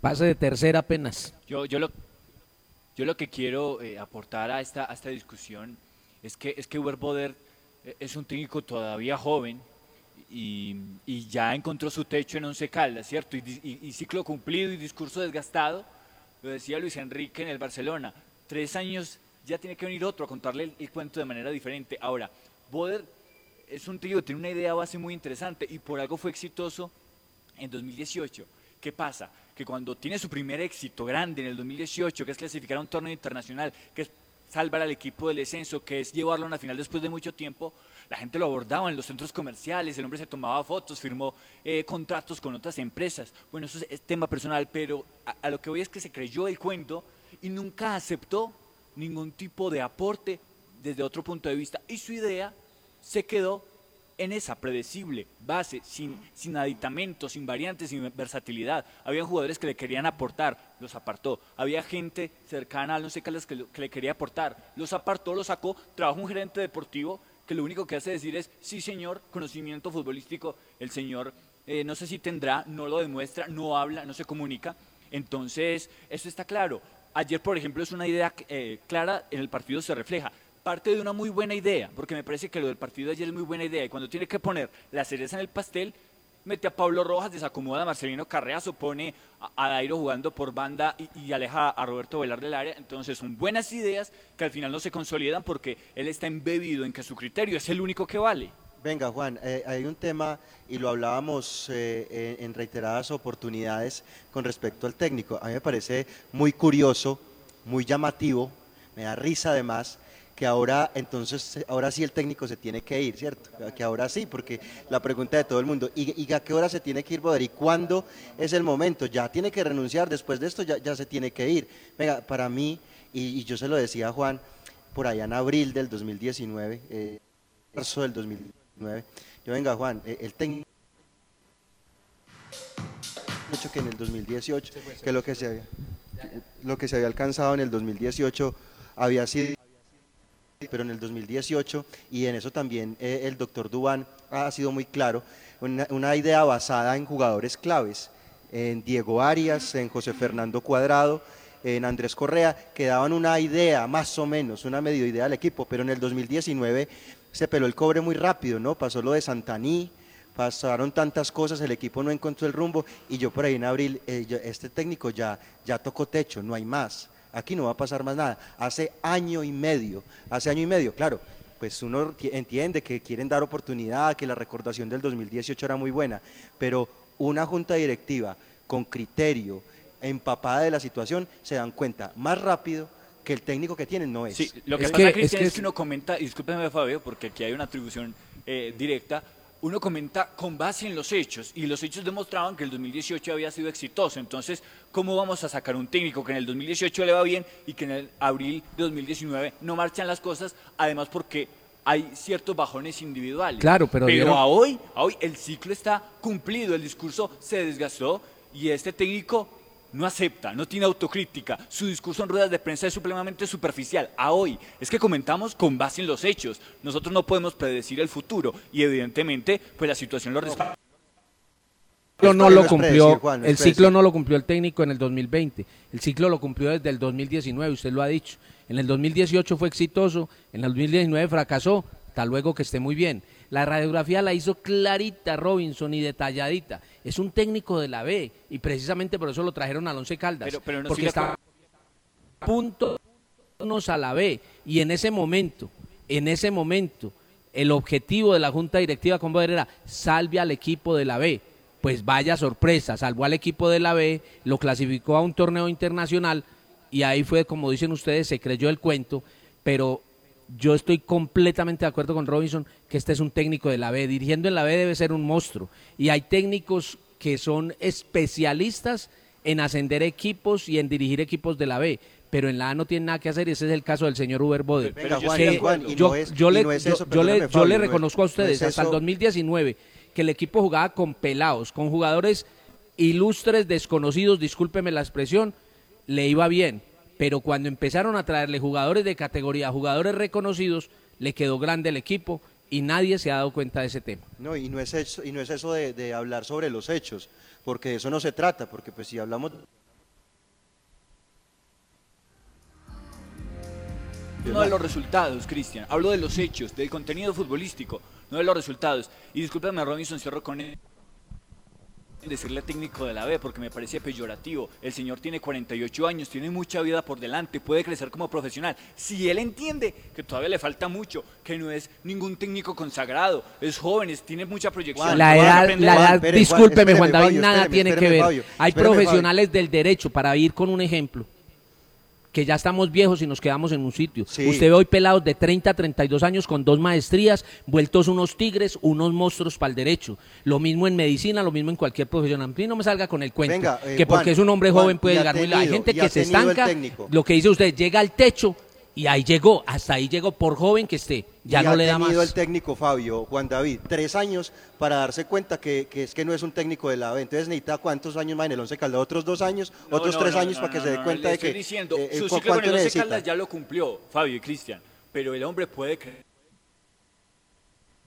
Pase de tercera apenas. Yo, yo lo, yo lo que quiero eh, aportar a esta, a esta discusión es que, es que Uber Boder eh, es un técnico todavía joven y, y, ya encontró su techo en Once Caldas, ¿cierto? Y, y, ciclo cumplido y discurso desgastado, lo decía Luis Enrique en el Barcelona, tres años ya tiene que venir otro a contarle el, cuento de manera diferente. Ahora, Boder es un tío tiene una idea base muy interesante y por algo fue exitoso en 2018. ¿Qué pasa? Que cuando tiene su primer éxito grande en el 2018, que es clasificar a un torneo internacional, que es salvar al equipo del descenso, que es llevarlo a una final después de mucho tiempo, la gente lo abordaba en los centros comerciales, el hombre se tomaba fotos, firmó eh, contratos con otras empresas. Bueno, eso es, tema personal, pero a, lo que voy es que se creyó el cuento y nunca aceptó ningún tipo de aporte desde otro punto de vista. Y su idea se quedó en esa predecible base, sin, sin aditamentos, sin variantes, sin versatilidad. Había jugadores que le querían aportar, los apartó. Había gente cercana a no sé qué que, que le quería aportar, los apartó, los sacó. Trabaja un gerente deportivo que lo único que hace decir es, sí señor, conocimiento futbolístico, el señor eh, no sé si tendrá, no lo demuestra, no habla, no se comunica. Entonces, eso está claro. Ayer, por ejemplo, es una idea eh, clara, en el partido se refleja. Parte de una muy buena idea, porque me parece que lo del partido de ayer es muy buena idea. Y cuando tiene que poner la cereza en el pastel, mete a Pablo Rojas, desacomoda a Marcelino Carreazo, pone a, Dairo jugando por banda y, aleja a Roberto Velar del área. Entonces son buenas ideas que al final no se consolidan porque él está embebido en que su criterio es el único que vale. Venga, Juan, eh, hay un tema y lo hablábamos eh, en, en, reiteradas oportunidades con respecto al técnico. A mí me parece muy curioso, muy llamativo, me da risa además, que ahora entonces, ahora sí el técnico se tiene que ir, ¿cierto? Que ahora sí, porque la pregunta de todo el mundo, ¿y, y a qué hora se tiene que ir Boder? ¿Y cuándo es el momento? Ya tiene que renunciar, después de esto ya, ya se tiene que ir. Venga, para mí, y, y, yo se lo decía a Juan, por allá en abril del 2019, eh, marzo del 2019, yo venga Juan, eh, el técnico mucho que en el 2018, que lo que se había, lo que se había alcanzado en el 2018 había sido pero en el 2018 y en eso también eh, el doctor Dubán ha sido muy claro, una, idea basada en jugadores claves, en Diego Arias, en José Fernando Cuadrado, en Andrés Correa, que daban una idea más o menos, una medio idea al equipo, pero en el 2019 se peló el cobre muy rápido, ¿no? Pasó lo de Santaní, pasaron tantas cosas, el equipo no encontró el rumbo y yo por ahí en abril, eh, este técnico ya, ya tocó techo, no hay más, aquí no va a pasar más nada. Hace año y medio, hace año y medio, claro, pues uno entiende que quieren dar oportunidad, que la recordación del 2018 era muy buena, pero una junta directiva con criterio, empapada de la situación, se dan cuenta más rápido que el técnico que tienen no es. Sí, lo que es pasa, que, Cristian, es, que, es que uno comenta, discúlpeme Fabio, porque aquí hay una atribución eh, directa, uno comenta con base en los hechos, y los hechos demostraban que el 2018 había sido exitoso. Entonces, ¿cómo vamos a sacar un técnico que en el 2018 le va bien y que en el abril de 2019 no marchan las cosas? Además, porque hay ciertos bajones individuales. Claro, pero dieron- a hoy, a hoy el ciclo está cumplido, el discurso se desgastó y este técnico no acepta, no tiene autocrítica, su discurso en ruedas de prensa es supremamente superficial. A hoy es que comentamos con base en los hechos. Nosotros no podemos predecir el futuro y evidentemente pues la situación lo respalda. ciclo no no lo cumplió, el ciclo no lo cumplió el técnico en el 2020, el ciclo lo cumplió desde el 2019, usted lo ha dicho. En el 2018 fue exitoso, en el 2019 fracasó, hasta luego que esté muy bien. La radiografía la hizo clarita Robinson y detalladita. Es un técnico de la B y precisamente por eso lo trajeron al Once Caldas, Pero- pero no porque está a punto a la B y en ese momento, en ese momento, el objetivo de la Junta Directiva con Boder era salve al equipo de la B. Pues vaya sorpresa, salvó al equipo de la B, lo clasificó a un torneo internacional y ahí fue, como dicen ustedes, se creyó el cuento, pero yo estoy completamente de acuerdo con Robinson que este es un técnico de la B. Dirigiendo en la B debe ser un monstruo. Y hay técnicos que son especialistas en ascender equipos y en dirigir equipos de la B. Pero en la A no tiene nada que hacer y ese es el caso del señor Uber Bode. Yo le, no es yo- eso, yo le, perdóname, yo Fabio, le no es- reconozco a no ustedes es hasta el eso- 2019 que el equipo jugaba con pelados, con jugadores ilustres, desconocidos, discúlpeme la expresión, le iba bien. Pero cuando empezaron a traerle jugadores de categoría, jugadores reconocidos, le quedó grande el equipo y nadie se ha dado cuenta de ese tema. No, y no es eso, y no es eso de, de hablar sobre los hechos, porque de eso no se trata, porque pues si hablamos No de los resultados, Cristian. Hablo de los hechos, del contenido futbolístico, no de los resultados. Y discúlpame, Robinson, cierro con él. Decirle técnico de la B porque me parece peyorativo. El señor tiene 48 años, tiene mucha vida por delante, puede crecer como profesional. Si él entiende que todavía le falta mucho, que no es ningún técnico consagrado, es joven, es- tiene mucha proyección. Juan, La edad, la Juan, edad, Juan, discúlpeme espéreme, Juan David, Fabio, nada espéreme, tiene que ver. Fabio, Hay espéreme, profesionales del derecho, para ir con un ejemplo, que ya estamos viejos y nos quedamos en un sitio. Sí. Usted ve hoy pelados de 30 a 32 años con dos maestrías, vueltos unos tigres, unos monstruos para el derecho. Lo mismo en medicina, lo mismo en cualquier profesión. A mí no me salga con el cuento, Venga, eh, que porque Juan, es un hombre Juan, joven puede llegar muy lejos. Hay gente que se estanca, lo que dice usted, llega al techo y ahí llegó, hasta ahí llegó, por joven que esté, ya y no ha le da tenido más. el técnico Fabio, Juan David, tres años para darse cuenta que, que es que no es un técnico de la B. Entonces necesita cuántos años más en el Once Caldas, otros dos años, No, otros no, tres no, años no, para que no, se dé no, cuenta le de estoy que diciendo, eh, eh, su ¿cu- ciclo con el Once. Caldas ya lo cumplió, Fabio y Cristian, pero el hombre puede creer.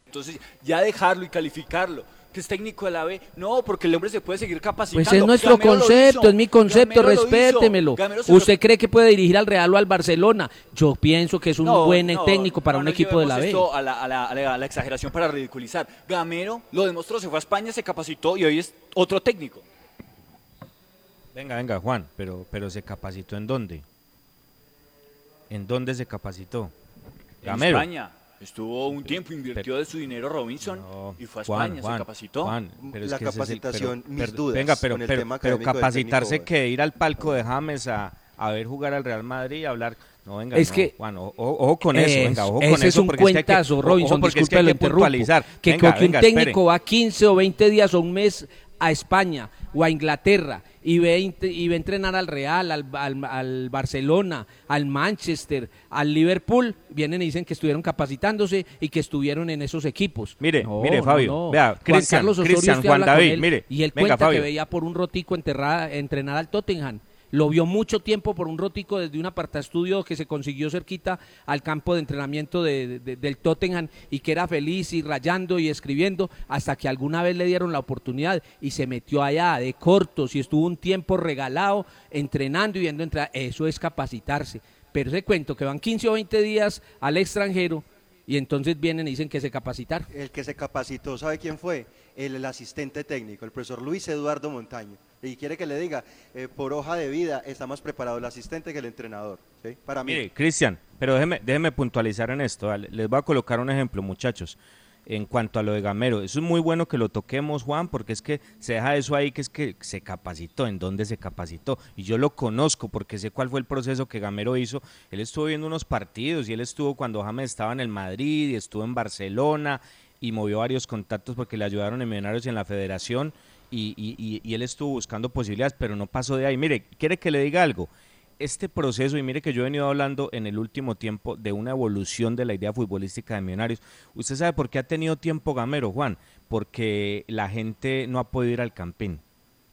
Entonces, ya dejarlo y calificarlo, que es técnico de la B, no, porque el hombre se puede seguir capacitando. Pues es nuestro Gamero lo concepto, es mi concepto, Gamero lo respétemelo. ¿Usted cree que puede dirigir al Real o al Barcelona? Yo pienso que es un No, buen no, técnico para no un equipo de la B. esto A la, a la- a la- a la exageración para ridiculizar. Gamero lo demostró, se fue a España, se capacitó y hoy es otro técnico. Venga, venga, Juan, pero, pero ¿se capacitó en dónde? ¿En dónde se capacitó? En Gamero. España. Estuvo un tiempo, invirtió de su dinero Robinson No, y fue a Juan, España, Juan, se capacitó. Juan, pero es La que ese es el- capacitación, pero- mis pero- dudas Venga, pero, con el pero, tema pero capacitarse técnico. que ir al palco de James a, a ver jugar al Real Madrid y hablar. No, venga, Es no, que- Juan, o- ojo con eso, Es- venga, ojo ese con es eso. un porque es que hay que- cuentazo, Robinson, porque es que disculpe, hay lo que interrumpo. puntualizar. Que, Venga, que un venga, técnico espere. va 15 o 20 días o un mes a España o a Inglaterra y ve, y ve entrenar al Real, al, al- al Barcelona, al Manchester, al Liverpool, vienen y dicen que estuvieron capacitándose y que estuvieron en esos equipos. Mire, No, mire, Fabio, no. vea, Juan Cristian, Carlos Osorio, Juan David, él mire, y él venga, cuenta Fabio. que veía por un rotico enterrada, entrenar al Tottenham. Lo vio mucho tiempo por un rotico desde un apartaestudio que se consiguió cerquita al campo de entrenamiento de- de- del Tottenham y que era feliz y rayando y escribiendo hasta que alguna vez le dieron la oportunidad y se metió allá de cortos y estuvo un tiempo regalado entrenando y viendo entrenar. Eso es capacitarse. Pero ese cuento que van 15 o 20 días al extranjero y entonces vienen y dicen que se capacitaron. El que se capacitó, ¿sabe quién fue? El, asistente técnico, el profesor Luis Eduardo Montaño. Y quiere que le diga, eh, por hoja de vida está más preparado el asistente que el entrenador. ¿sí? Para mí. Mire, Cristian, pero déjeme, déjeme puntualizar en esto. Les voy a colocar un ejemplo, muchachos. En cuanto a lo de Gamero, eso es muy bueno que lo toquemos, Juan, porque es que se deja eso ahí, que es que se capacitó, en dónde se capacitó. Y yo lo conozco porque sé cuál fue el proceso que Gamero hizo. Él estuvo viendo unos partidos y él estuvo cuando James estaba en el Madrid y estuvo en Barcelona y movió varios contactos porque le ayudaron en Millonarios y en la Federación y, y- él estuvo buscando posibilidades, pero no pasó de ahí. Mire, ¿quiere que le diga algo? este proceso, y mire que yo he venido hablando en el último tiempo de una evolución de la idea futbolística de Millonarios. ¿Usted sabe por qué ha tenido tiempo Gamero, Juan? Porque la gente no ha podido ir al campín.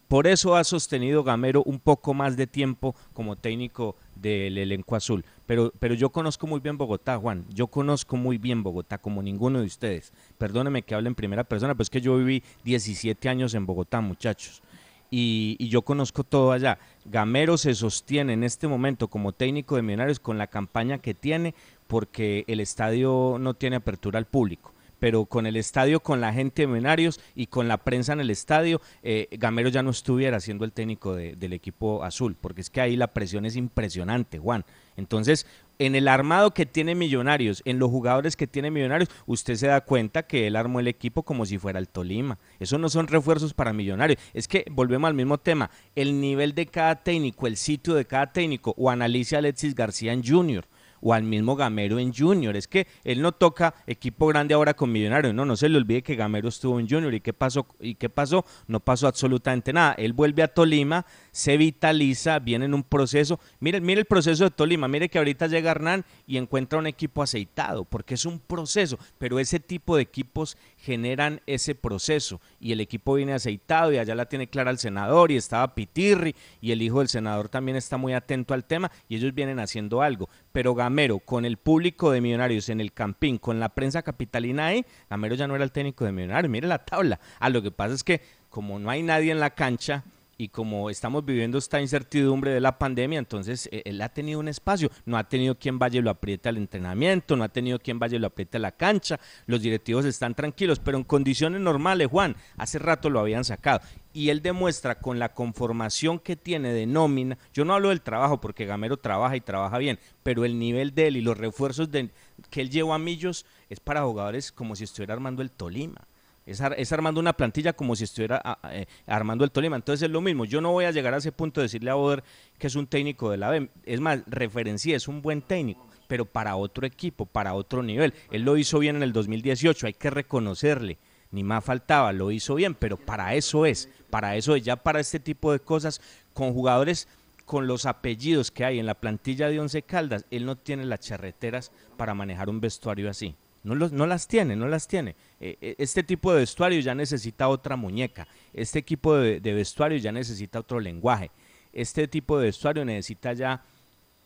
Por eso ha sostenido Gamero un poco más de tiempo como técnico del elenco azul. Pero, pero yo conozco muy bien Bogotá, Juan. Yo conozco muy bien Bogotá, como ninguno de ustedes. Perdóneme que hable en primera persona, pero es que yo viví 17 años en Bogotá, muchachos. Y, y, yo conozco todo allá. Gamero se sostiene en este momento como técnico de Millonarios con la campaña que tiene porque el estadio no tiene apertura al público pero con el estadio, con la gente de Millonarios y con la prensa en el estadio, eh, Gamero ya no estuviera siendo el técnico de, del equipo azul, porque es que ahí la presión es impresionante, Juan. Entonces, en el armado que tiene Millonarios, en los jugadores que tiene Millonarios, usted se da cuenta que él armó el equipo como si fuera el Tolima. Eso no son refuerzos para Millonarios. Es que volvemos al mismo tema. El nivel de cada técnico, el sitio de cada técnico, o analice a Alexis García en Junior o al mismo Gamero en Junior. Es que él no toca equipo grande ahora con Millonarios. No, no se le olvide que Gamero estuvo en Junior. ¿Y qué pasó? ¿Y qué pasó? No pasó absolutamente nada. Él vuelve a Tolima, se vitaliza, viene en un proceso. Mire, mire el proceso de Tolima. Mire que ahorita llega Hernán y encuentra un equipo aceitado, porque es un proceso. Pero ese tipo de equipos generan ese proceso. Y el equipo viene aceitado y allá la tiene clara el senador y estaba Pitirri y el hijo del senador también está muy atento al tema y ellos vienen haciendo algo. Pero Gamero, con el público de Millonarios en el Campín, con la prensa capitalina ahí, Gamero ya no era el técnico de Millonarios. Mire la tabla. Ah, lo que pasa es que como no hay nadie en la cancha, y como estamos viviendo esta incertidumbre de la pandemia, entonces eh, él ha tenido un espacio, no ha tenido quien vaya y lo apriete al entrenamiento, no ha tenido quien vaya y lo apriete a la cancha, los directivos están tranquilos, pero en condiciones normales, Juan, hace rato lo habían sacado. Y él demuestra con la conformación que tiene de nómina, yo no hablo del trabajo porque Gamero trabaja y trabaja bien, pero el nivel de él y los refuerzos de, que él llevó a Millos es para jugadores como si estuviera armando el Tolima. Es, armando una plantilla como si estuviera eh, armando el Tolima. Entonces es lo mismo. Yo no voy a llegar a ese punto de decirle a Boder que es un técnico de la B. Es más, referencia, es un buen técnico, pero para otro equipo, para otro nivel. Él lo hizo bien en el 2018, hay que reconocerle. Ni más faltaba, lo hizo bien, pero para eso es, para eso es, ya para este tipo de cosas, con jugadores con los apellidos que hay en la plantilla de Once Caldas, él no tiene las charreteras para manejar un vestuario así. No, los, no las tiene, no las tiene. Eh, eh, este tipo de vestuario ya necesita otra muñeca. Este equipo de, vestuario ya necesita otro lenguaje. Este tipo de vestuario necesita ya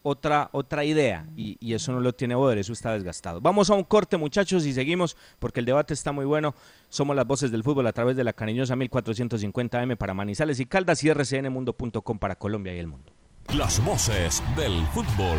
otra, otra idea y, eso no lo tiene Boder, eso está desgastado. Vamos a un corte muchachos y seguimos porque el debate está muy bueno. Somos las voces del fútbol a través de la cariñosa 1450M para Manizales y Caldas y rcnmundo.com para Colombia y el mundo. Las voces del fútbol.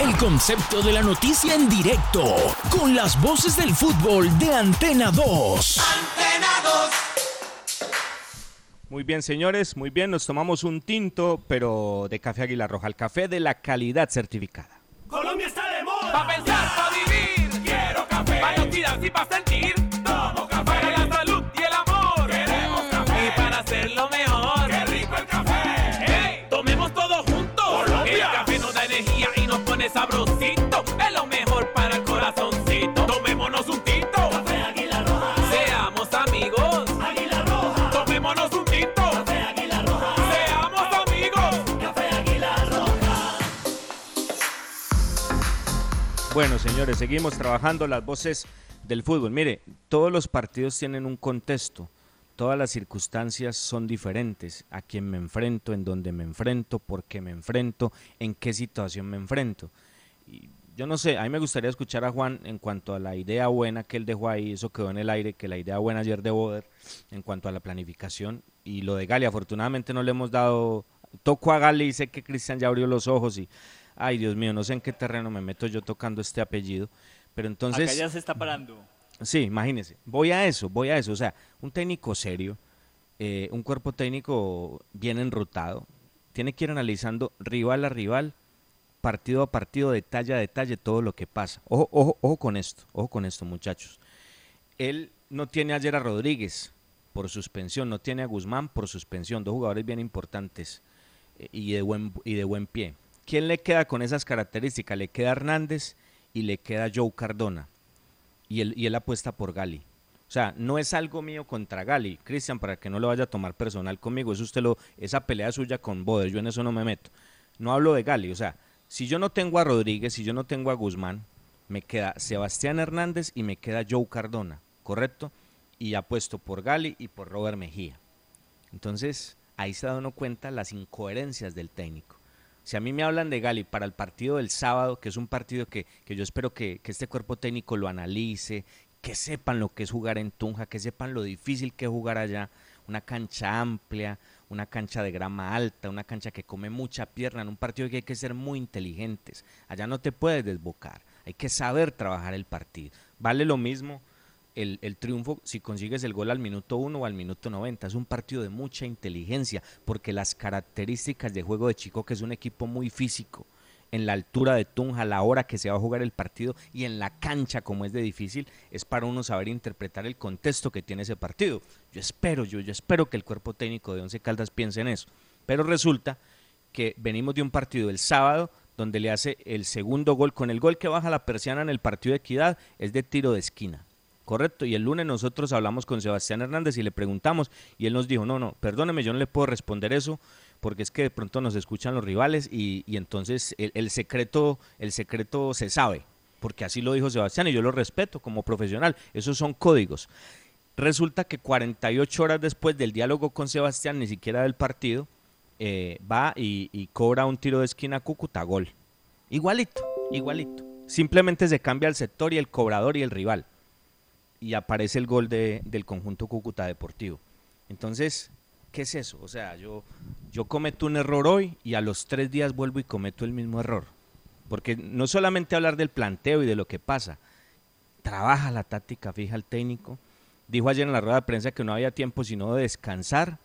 El concepto de la noticia en directo, con las voces del fútbol de Antena 2. Antena 2. Muy bien, señores, muy bien, nos tomamos un tinto, pero de café Águila Roja, el café de la calidad certificada. Colombia está de moda. Pa' pensar, pa' vivir. Quiero café. Pa' y pa' sentir. Bueno, señores, seguimos trabajando las voces del fútbol. Mire, todos los partidos tienen un contexto, todas las circunstancias son diferentes, a quién me enfrento, en dónde me enfrento, por qué me enfrento, en qué situación me enfrento. Y yo no sé, a mí me gustaría escuchar a Juan en cuanto a la idea buena que él dejó ahí, eso quedó en el aire, que la idea buena ayer de Boder, en cuanto a la planificación y lo de Gali, afortunadamente no le hemos dado, toco a Gali y sé que Cristian ya abrió los ojos y, ay Dios mío, no sé en qué terreno me meto yo tocando este apellido, pero entonces... Acá ya se está parando. Sí, imagínese. Voy a eso, voy a eso. O sea, un técnico serio, eh, un cuerpo técnico bien enrutado, tiene que ir analizando rival a rival, partido a partido, detalle a detalle, todo lo que pasa. Ojo, ojo, ojo con esto, ojo con esto, muchachos. Él no tiene ayer a Rodríguez por suspensión, no tiene a Guzmán por suspensión, dos jugadores bien importantes eh, y, de buen, y de buen pie. ¿Quién le queda con esas características? Le queda Hernández y le queda Joe Cardona y él, y él apuesta por Gali. O sea, no es algo mío contra Gali, Cristian, para que no lo vaya a tomar personal conmigo. Eso usted lo, esa pelea suya con Boder, yo en eso no me meto. No hablo de Gali, o sea, si yo no tengo a Rodríguez, si yo no tengo a Guzmán, me queda Sebastián Hernández y me queda Joe Cardona, ¿correcto? Y apuesto por Gali y por Robert Mejía. Entonces, ahí se da uno cuenta las incoherencias del técnico. Si a mí me hablan de Gali para el partido del sábado, que es un partido que, que yo espero que, que, este cuerpo técnico lo analice, que sepan lo que es jugar en Tunja, que sepan lo difícil que es jugar allá, una cancha amplia, una cancha de grama alta, una cancha que come mucha pierna, en un partido que hay que ser muy inteligentes. Allá no te puedes desbocar, hay que saber trabajar el partido. Vale lo mismo el, triunfo si consigues el gol al minuto 1 o al minuto 90. Es un partido de mucha inteligencia porque las características de juego de Chico, que es un equipo muy físico, en la altura de Tunja, la hora que se va a jugar el partido y en la cancha como es de difícil, es para uno saber interpretar el contexto que tiene ese partido. Yo espero, yo, yo espero que el cuerpo técnico de Once Caldas piense en eso. Pero resulta que venimos de un partido el sábado donde le hace el segundo gol, con el gol que baja la persiana en el partido de equidad, es de tiro de esquina. Correcto, y el lunes nosotros hablamos con Sebastián Hernández y le preguntamos y él nos dijo, no, no, perdóneme, yo no le puedo responder eso porque es que de pronto nos escuchan los rivales y, entonces el, el, secreto, el secreto se sabe, porque así lo dijo Sebastián y yo lo respeto como profesional, esos son códigos. Resulta que 48 horas después del diálogo con Sebastián, ni siquiera del partido, eh, va y, y cobra un tiro de esquina a Cúcuta, gol. Igualito, igualito. Simplemente se cambia el sector y el cobrador y el rival y aparece el gol de, del conjunto Cúcuta Deportivo. Entonces, ¿qué es eso? O sea, yo, yo cometo un error hoy y a los tres días vuelvo y cometo el mismo error. Porque no solamente hablar del planteo y de lo que pasa, trabaja la táctica, fija el técnico. Dijo ayer en la rueda de prensa que no había tiempo sino de descansar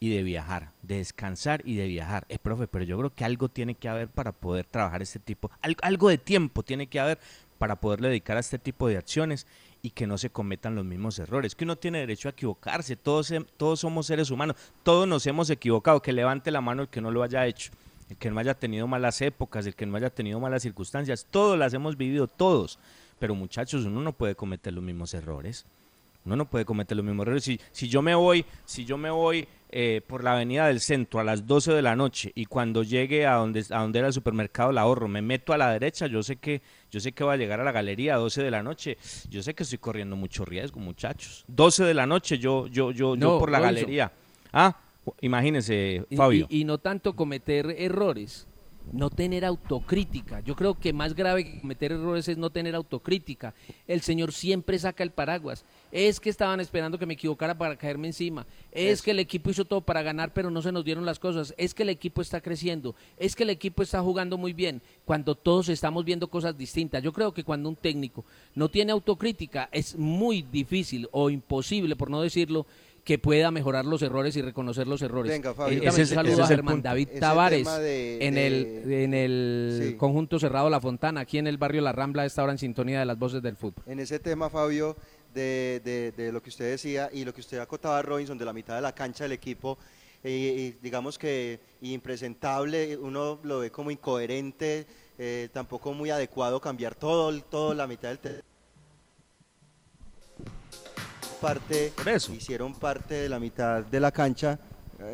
y de viajar, de descansar y de viajar. Eh, profe, pero yo creo que algo tiene que haber para poder trabajar este tipo, algo, algo de tiempo tiene que haber para poderle dedicar a este tipo de acciones y que no se cometan los mismos errores, que uno tiene derecho a equivocarse, todos, todos somos seres humanos, todos nos hemos equivocado, que levante la mano el que no lo haya hecho, el que no haya tenido malas épocas, el que no haya tenido malas circunstancias, todos las hemos vivido, todos, pero muchachos, uno no puede cometer los mismos errores, uno no puede cometer los mismos errores, si, si yo me voy, si yo me voy eh, por la avenida del centro a las 12 de la noche y cuando llegue a donde, a donde era el supermercado El Ahorro, me meto a la derecha, yo sé que yo sé que va a llegar a la galería a 12 de la noche. Yo sé que estoy corriendo mucho riesgo, muchachos. 12 de la noche yo yo yo, No, yo por la Robinson. galería. Ah, imagínese, Y- Fabio. Y, y no tanto cometer errores, no tener autocrítica. Yo creo que más grave que cometer errores es no tener autocrítica. El señor siempre saca el paraguas. Es que estaban esperando que me equivocara para caerme encima. Es Eso. que el equipo hizo todo para ganar, pero no se nos dieron las cosas. Es que el equipo está creciendo. Es que el equipo está jugando muy bien. Cuando todos estamos viendo cosas distintas. Yo creo que cuando un técnico no tiene autocrítica es muy difícil o imposible, por no decirlo, que pueda mejorar los errores y reconocer los errores. Venga, Fabio. Ahorita Ese es- saludo ese a es el Germán punto. David Tavares de- en de- el, en el Sí. conjunto cerrado La Fontana, aquí en el barrio La Rambla, esta hora en sintonía de las voces del fútbol. En ese tema, Fabio, de, de- de lo que usted decía y lo que usted acotaba, Robinson, de la mitad de la cancha del equipo, eh, y digamos que impresentable, uno lo ve como incoherente, eh, tampoco muy adecuado cambiar todo, el- todo la mitad del parte, hicieron parte de la mitad de la cancha,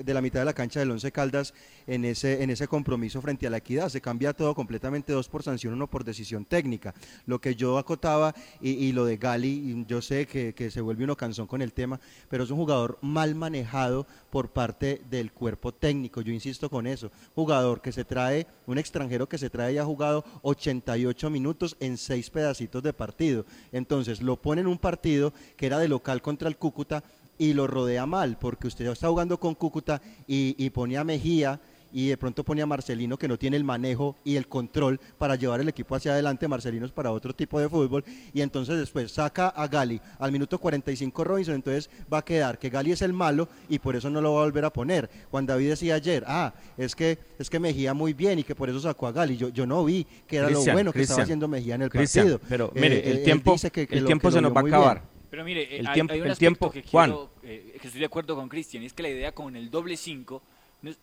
de la mitad de la cancha del Once Caldas en ese, en ese compromiso frente a la equidad. Se cambia todo completamente, dos por sanción, uno por decisión técnica. Lo que yo acotaba y, y lo de Gali, yo sé que, que se vuelve uno cansón con el tema, pero es un jugador mal manejado por parte del cuerpo técnico. Yo insisto con eso. Jugador que se trae, un extranjero que se trae y ha jugado 88 minutos en seis pedacitos de partido. Entonces lo pone en un partido que era de local contra el Cúcuta y lo rodea mal, porque usted está jugando con Cúcuta y, y pone a Mejía y de pronto pone a Marcelino que no tiene el manejo y el control para llevar el equipo hacia adelante, Marcelino es para otro tipo de fútbol, y entonces después saca a Gali al minuto 45 Robinson, entonces va a quedar que Gali es el malo y por eso no lo va a volver a poner. Juan David decía ayer, ah, es que es que Mejía muy bien y que por eso sacó a Gali, yo, yo no vi que era lo bueno que estaba haciendo Mejía en el partido. pero Eh, mire, el tiempo, que- que el lo- tiempo se nos va a bien. Pero mire, eh, el hay, tiempo, hay un el aspecto tiempo, que, Juan. quiero, eh, que estoy de acuerdo con Cristian, es que la idea con el doble 5,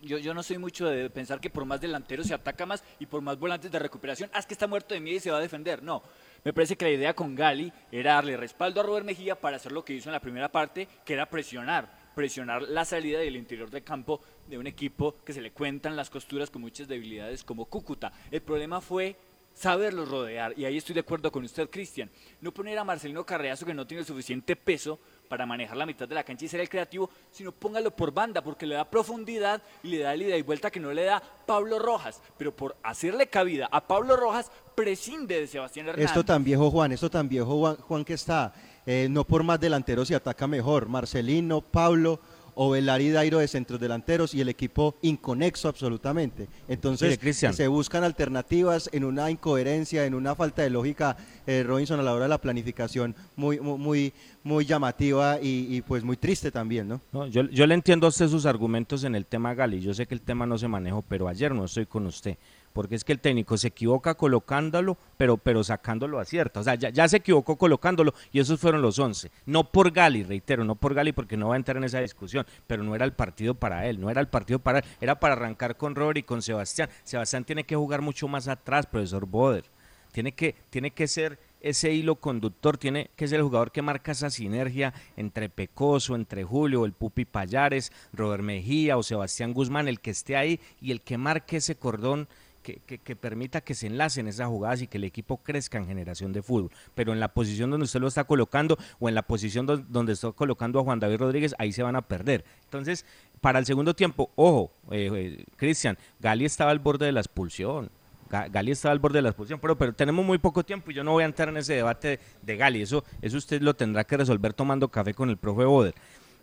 yo, yo no soy mucho de pensar que por más delanteros se ataca más y por más volantes de recuperación, haz que está muerto de miedo y se va a defender. No, me parece que la idea con Gali era darle respaldo a Robert Mejía para hacer lo que hizo en la primera parte, que era presionar, presionar la salida y el interior del campo de un equipo que se le cuentan las costuras con muchas debilidades como Cúcuta. El problema fue saberlos rodear. Y ahí estoy de acuerdo con usted, Cristian. No poner a Marcelino Carreazo, que no tiene el suficiente peso para manejar la mitad de la cancha y ser el creativo, sino póngalo por banda, porque le da profundidad y le da el ida y vuelta que no le da Pablo Rojas. Pero por hacerle cabida a Pablo Rojas, prescinde de Sebastián Hernández. Esto tan viejo Juan, esto tan viejo Juan, que está, eh, no por más delanteros se ataca mejor, Marcelino, Pablo, Ovelar y Dairo de centros delanteros y el equipo inconexo absolutamente. Entonces Mire, se buscan alternativas en una incoherencia, en una falta de lógica, eh, Robinson a la hora de la planificación muy, muy, muy, muy llamativa y, y, pues muy triste también, ¿no? No, yo, yo le entiendo a usted sus argumentos en el tema Gali. Yo sé que el tema no se manejó, pero ayer no estoy con usted. Porque es que el técnico se equivoca colocándolo, pero, pero sacándolo acierta. O sea, ya, se equivocó colocándolo y esos fueron los 11. No por Gali, reitero, no por Gali porque no va a entrar en esa discusión, pero no era el partido para él, no era el partido para él, era para arrancar con Robert y con Sebastián. Sebastián tiene que jugar mucho más atrás, profesor Boder. Tiene que, tiene que ser ese hilo conductor, tiene que ser el jugador que marca esa sinergia entre Pecoso, entre Julio, el Pupi Payares, Robert Mejía o Sebastián Guzmán, el que esté ahí y el que marque ese cordón que, que, que, permita que se enlacen esas jugadas y que el equipo crezca en generación de fútbol. Pero en la posición donde usted lo está colocando o en la posición do, donde está colocando a Juan David Rodríguez, ahí se van a perder. Entonces, para el segundo tiempo, ojo, eh, eh, Cristian, Gali estaba al borde de la expulsión. Gali estaba al borde de la expulsión, pero, pero tenemos muy poco tiempo y yo no voy a entrar en ese debate de, de Gali. Eso, eso usted lo tendrá que resolver tomando café con el profe Boder.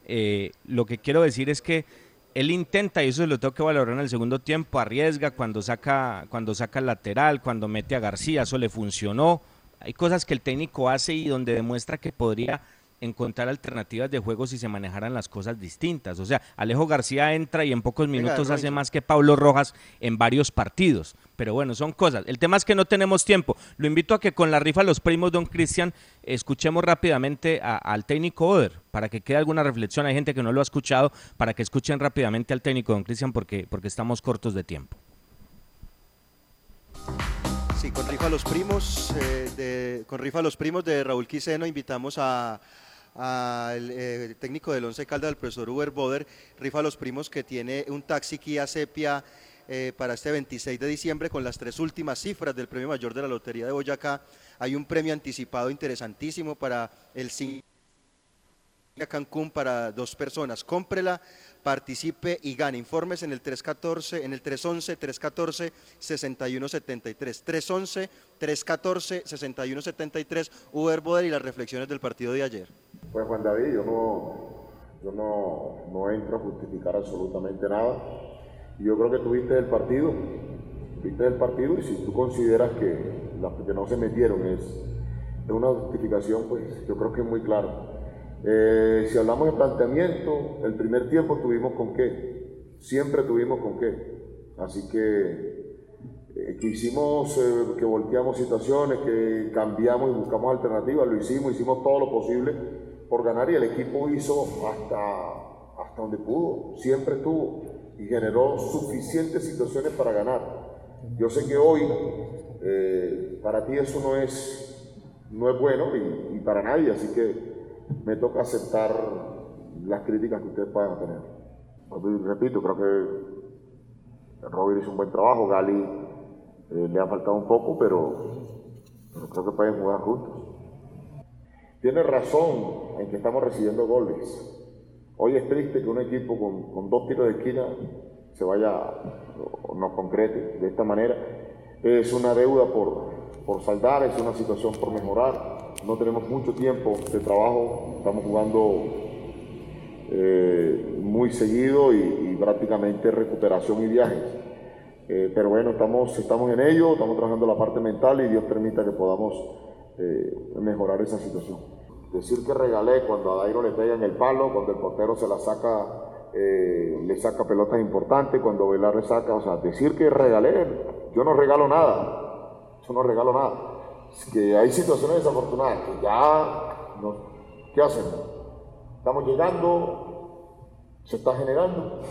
Eh, lo que quiero decir es que él intenta, y eso lo tengo que valorar en el segundo tiempo, arriesga cuando saca, cuando saca el lateral, cuando mete a García, eso le funcionó. Hay cosas que el técnico hace y donde demuestra que podría encontrar alternativas de juego si se manejaran las cosas distintas. O sea, Alejo García entra y en pocos minutos Venga, hace más que Pablo Rojas en varios partidos. Pero bueno, son cosas. El tema es que no tenemos tiempo. Lo invito a que con la rifa Los Primos, don Cristian, escuchemos rápidamente a, al técnico Oder para que quede alguna reflexión. Hay gente que no lo ha escuchado, para que escuchen rápidamente al técnico, don Cristian, porque, porque estamos cortos de tiempo. Sí, con rifa a los primos, eh, de, con rifa a los primos de Raúl Quiseno invitamos a al eh, técnico del Once Caldas, el profesor Uber Boder, rifa a los primos que tiene un taxi Kia Sepia eh, para este 26 de diciembre con las tres últimas cifras del premio mayor de la Lotería de Boyacá. Hay un premio anticipado interesantísimo para el 5 a Cancún para dos personas. Cómprela, participe y gane. Informes en el 314, en el 311 314 6173. 311 314 6173. Uber Boder y las reflexiones del partido de ayer. Pues Juan David, yo no, yo no, no entro a justificar absolutamente nada. Yo creo que tuviste el partido, viste el partido y si tú consideras que las que no se metieron es, es una justificación, pues yo creo que es muy claro. Eh, si hablamos de planteamiento, el primer tiempo tuvimos con qué, siempre tuvimos con qué. Así que, eh, que hicimos, eh, que volteamos situaciones, que cambiamos y buscamos alternativas, lo hicimos, hicimos todo lo posible por ganar y el equipo hizo hasta, hasta donde pudo, siempre estuvo y generó suficientes situaciones para ganar. Yo sé que hoy eh, para ti eso no es, no es bueno y, para nadie, así que me toca aceptar las críticas que ustedes puedan tener. repito, creo que Robert hizo un buen trabajo, Gali eh, le ha faltado un poco, pero creo que pueden jugar juntos. Tiene razón en que estamos recibiendo goles. Hoy es triste que un equipo con, con dos tiros de esquina se vaya o no concrete de esta manera. Es una deuda por, por saldar, es una situación por mejorar. No tenemos mucho tiempo de trabajo, estamos jugando eh, muy seguido y, y, prácticamente recuperación y viajes. Eh, pero bueno, estamos, estamos en ello, estamos trabajando la parte mental y Dios permita que podamos eh, mejorar esa situación. Decir que regalé cuando a Dairo le pega en el palo, cuando el portero se la saca, eh, le saca pelotas importantes, cuando Velar le saca, o sea, decir que regalé, yo no regalo nada, yo no regalo nada. Que hay situaciones desafortunadas que ya, ¿qué hacemos? Estamos llegando, se está generando.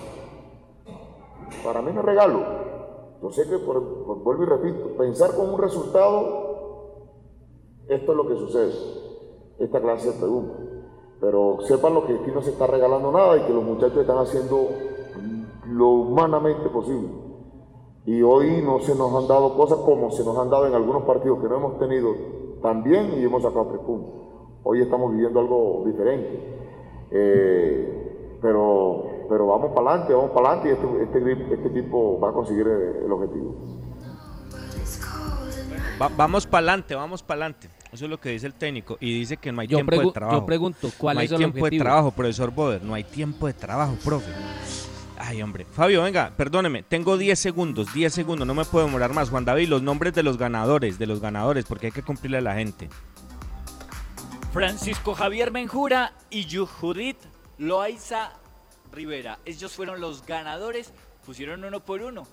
Para mí no regalo. Yo sé que, por, vuelvo y repito, pensar con un resultado, esto es lo que sucede, esta clase de preguntas. Pero sepan lo que aquí no se está regalando nada y que los muchachos están haciendo lo humanamente posible. Y hoy no se nos han dado cosas como se nos han dado en algunos partidos que no hemos tenido también y hemos sacado tres puntos. Hoy estamos viviendo algo diferente. Eh, pero, pero vamos para adelante, vamos para adelante y este, este, este, equipo va a conseguir el objetivo. Va, vamos para adelante, vamos para adelante. Eso es lo que dice el técnico. Y dice que no hay yo tiempo de trabajo. Yo pregunto, ¿cuál no es hay el tiempo objetivo? de trabajo, profesor Boder. No hay tiempo de trabajo, profe. Ay, hombre. Fabio, venga, perdóneme. Tengo 10 segundos, 10 segundos. No me puedo demorar más. Juan David, los nombres de los ganadores, de los ganadores, porque hay que cumplirle a la gente. Francisco Javier Menjura y Judith Loaiza Rivera. Ellos fueron los ganadores, pusieron uno por uno.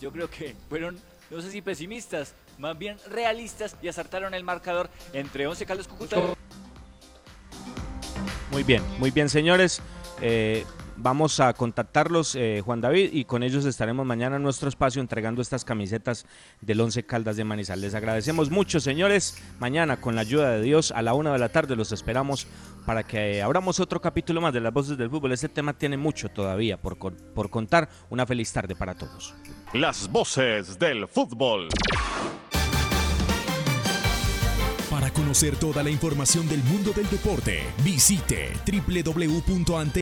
Yo creo que fueron, no sé si pesimistas, más bien realistas y acertaron el marcador entre 11 Caldas Cúcuta. Muy bien, muy bien, señores. Eh, vamos a contactarlos, eh, Juan David, y con ellos estaremos mañana en nuestro espacio entregando estas camisetas del Once Caldas de Manizal. Les agradecemos mucho, señores. Mañana, con la ayuda de Dios, a la una de la tarde los esperamos para que abramos otro capítulo más de las voces del fútbol. Este tema tiene mucho todavía por, por contar. Una feliz tarde para todos. Las voces del fútbol. Para conocer toda la información del mundo del deporte, visite www.ante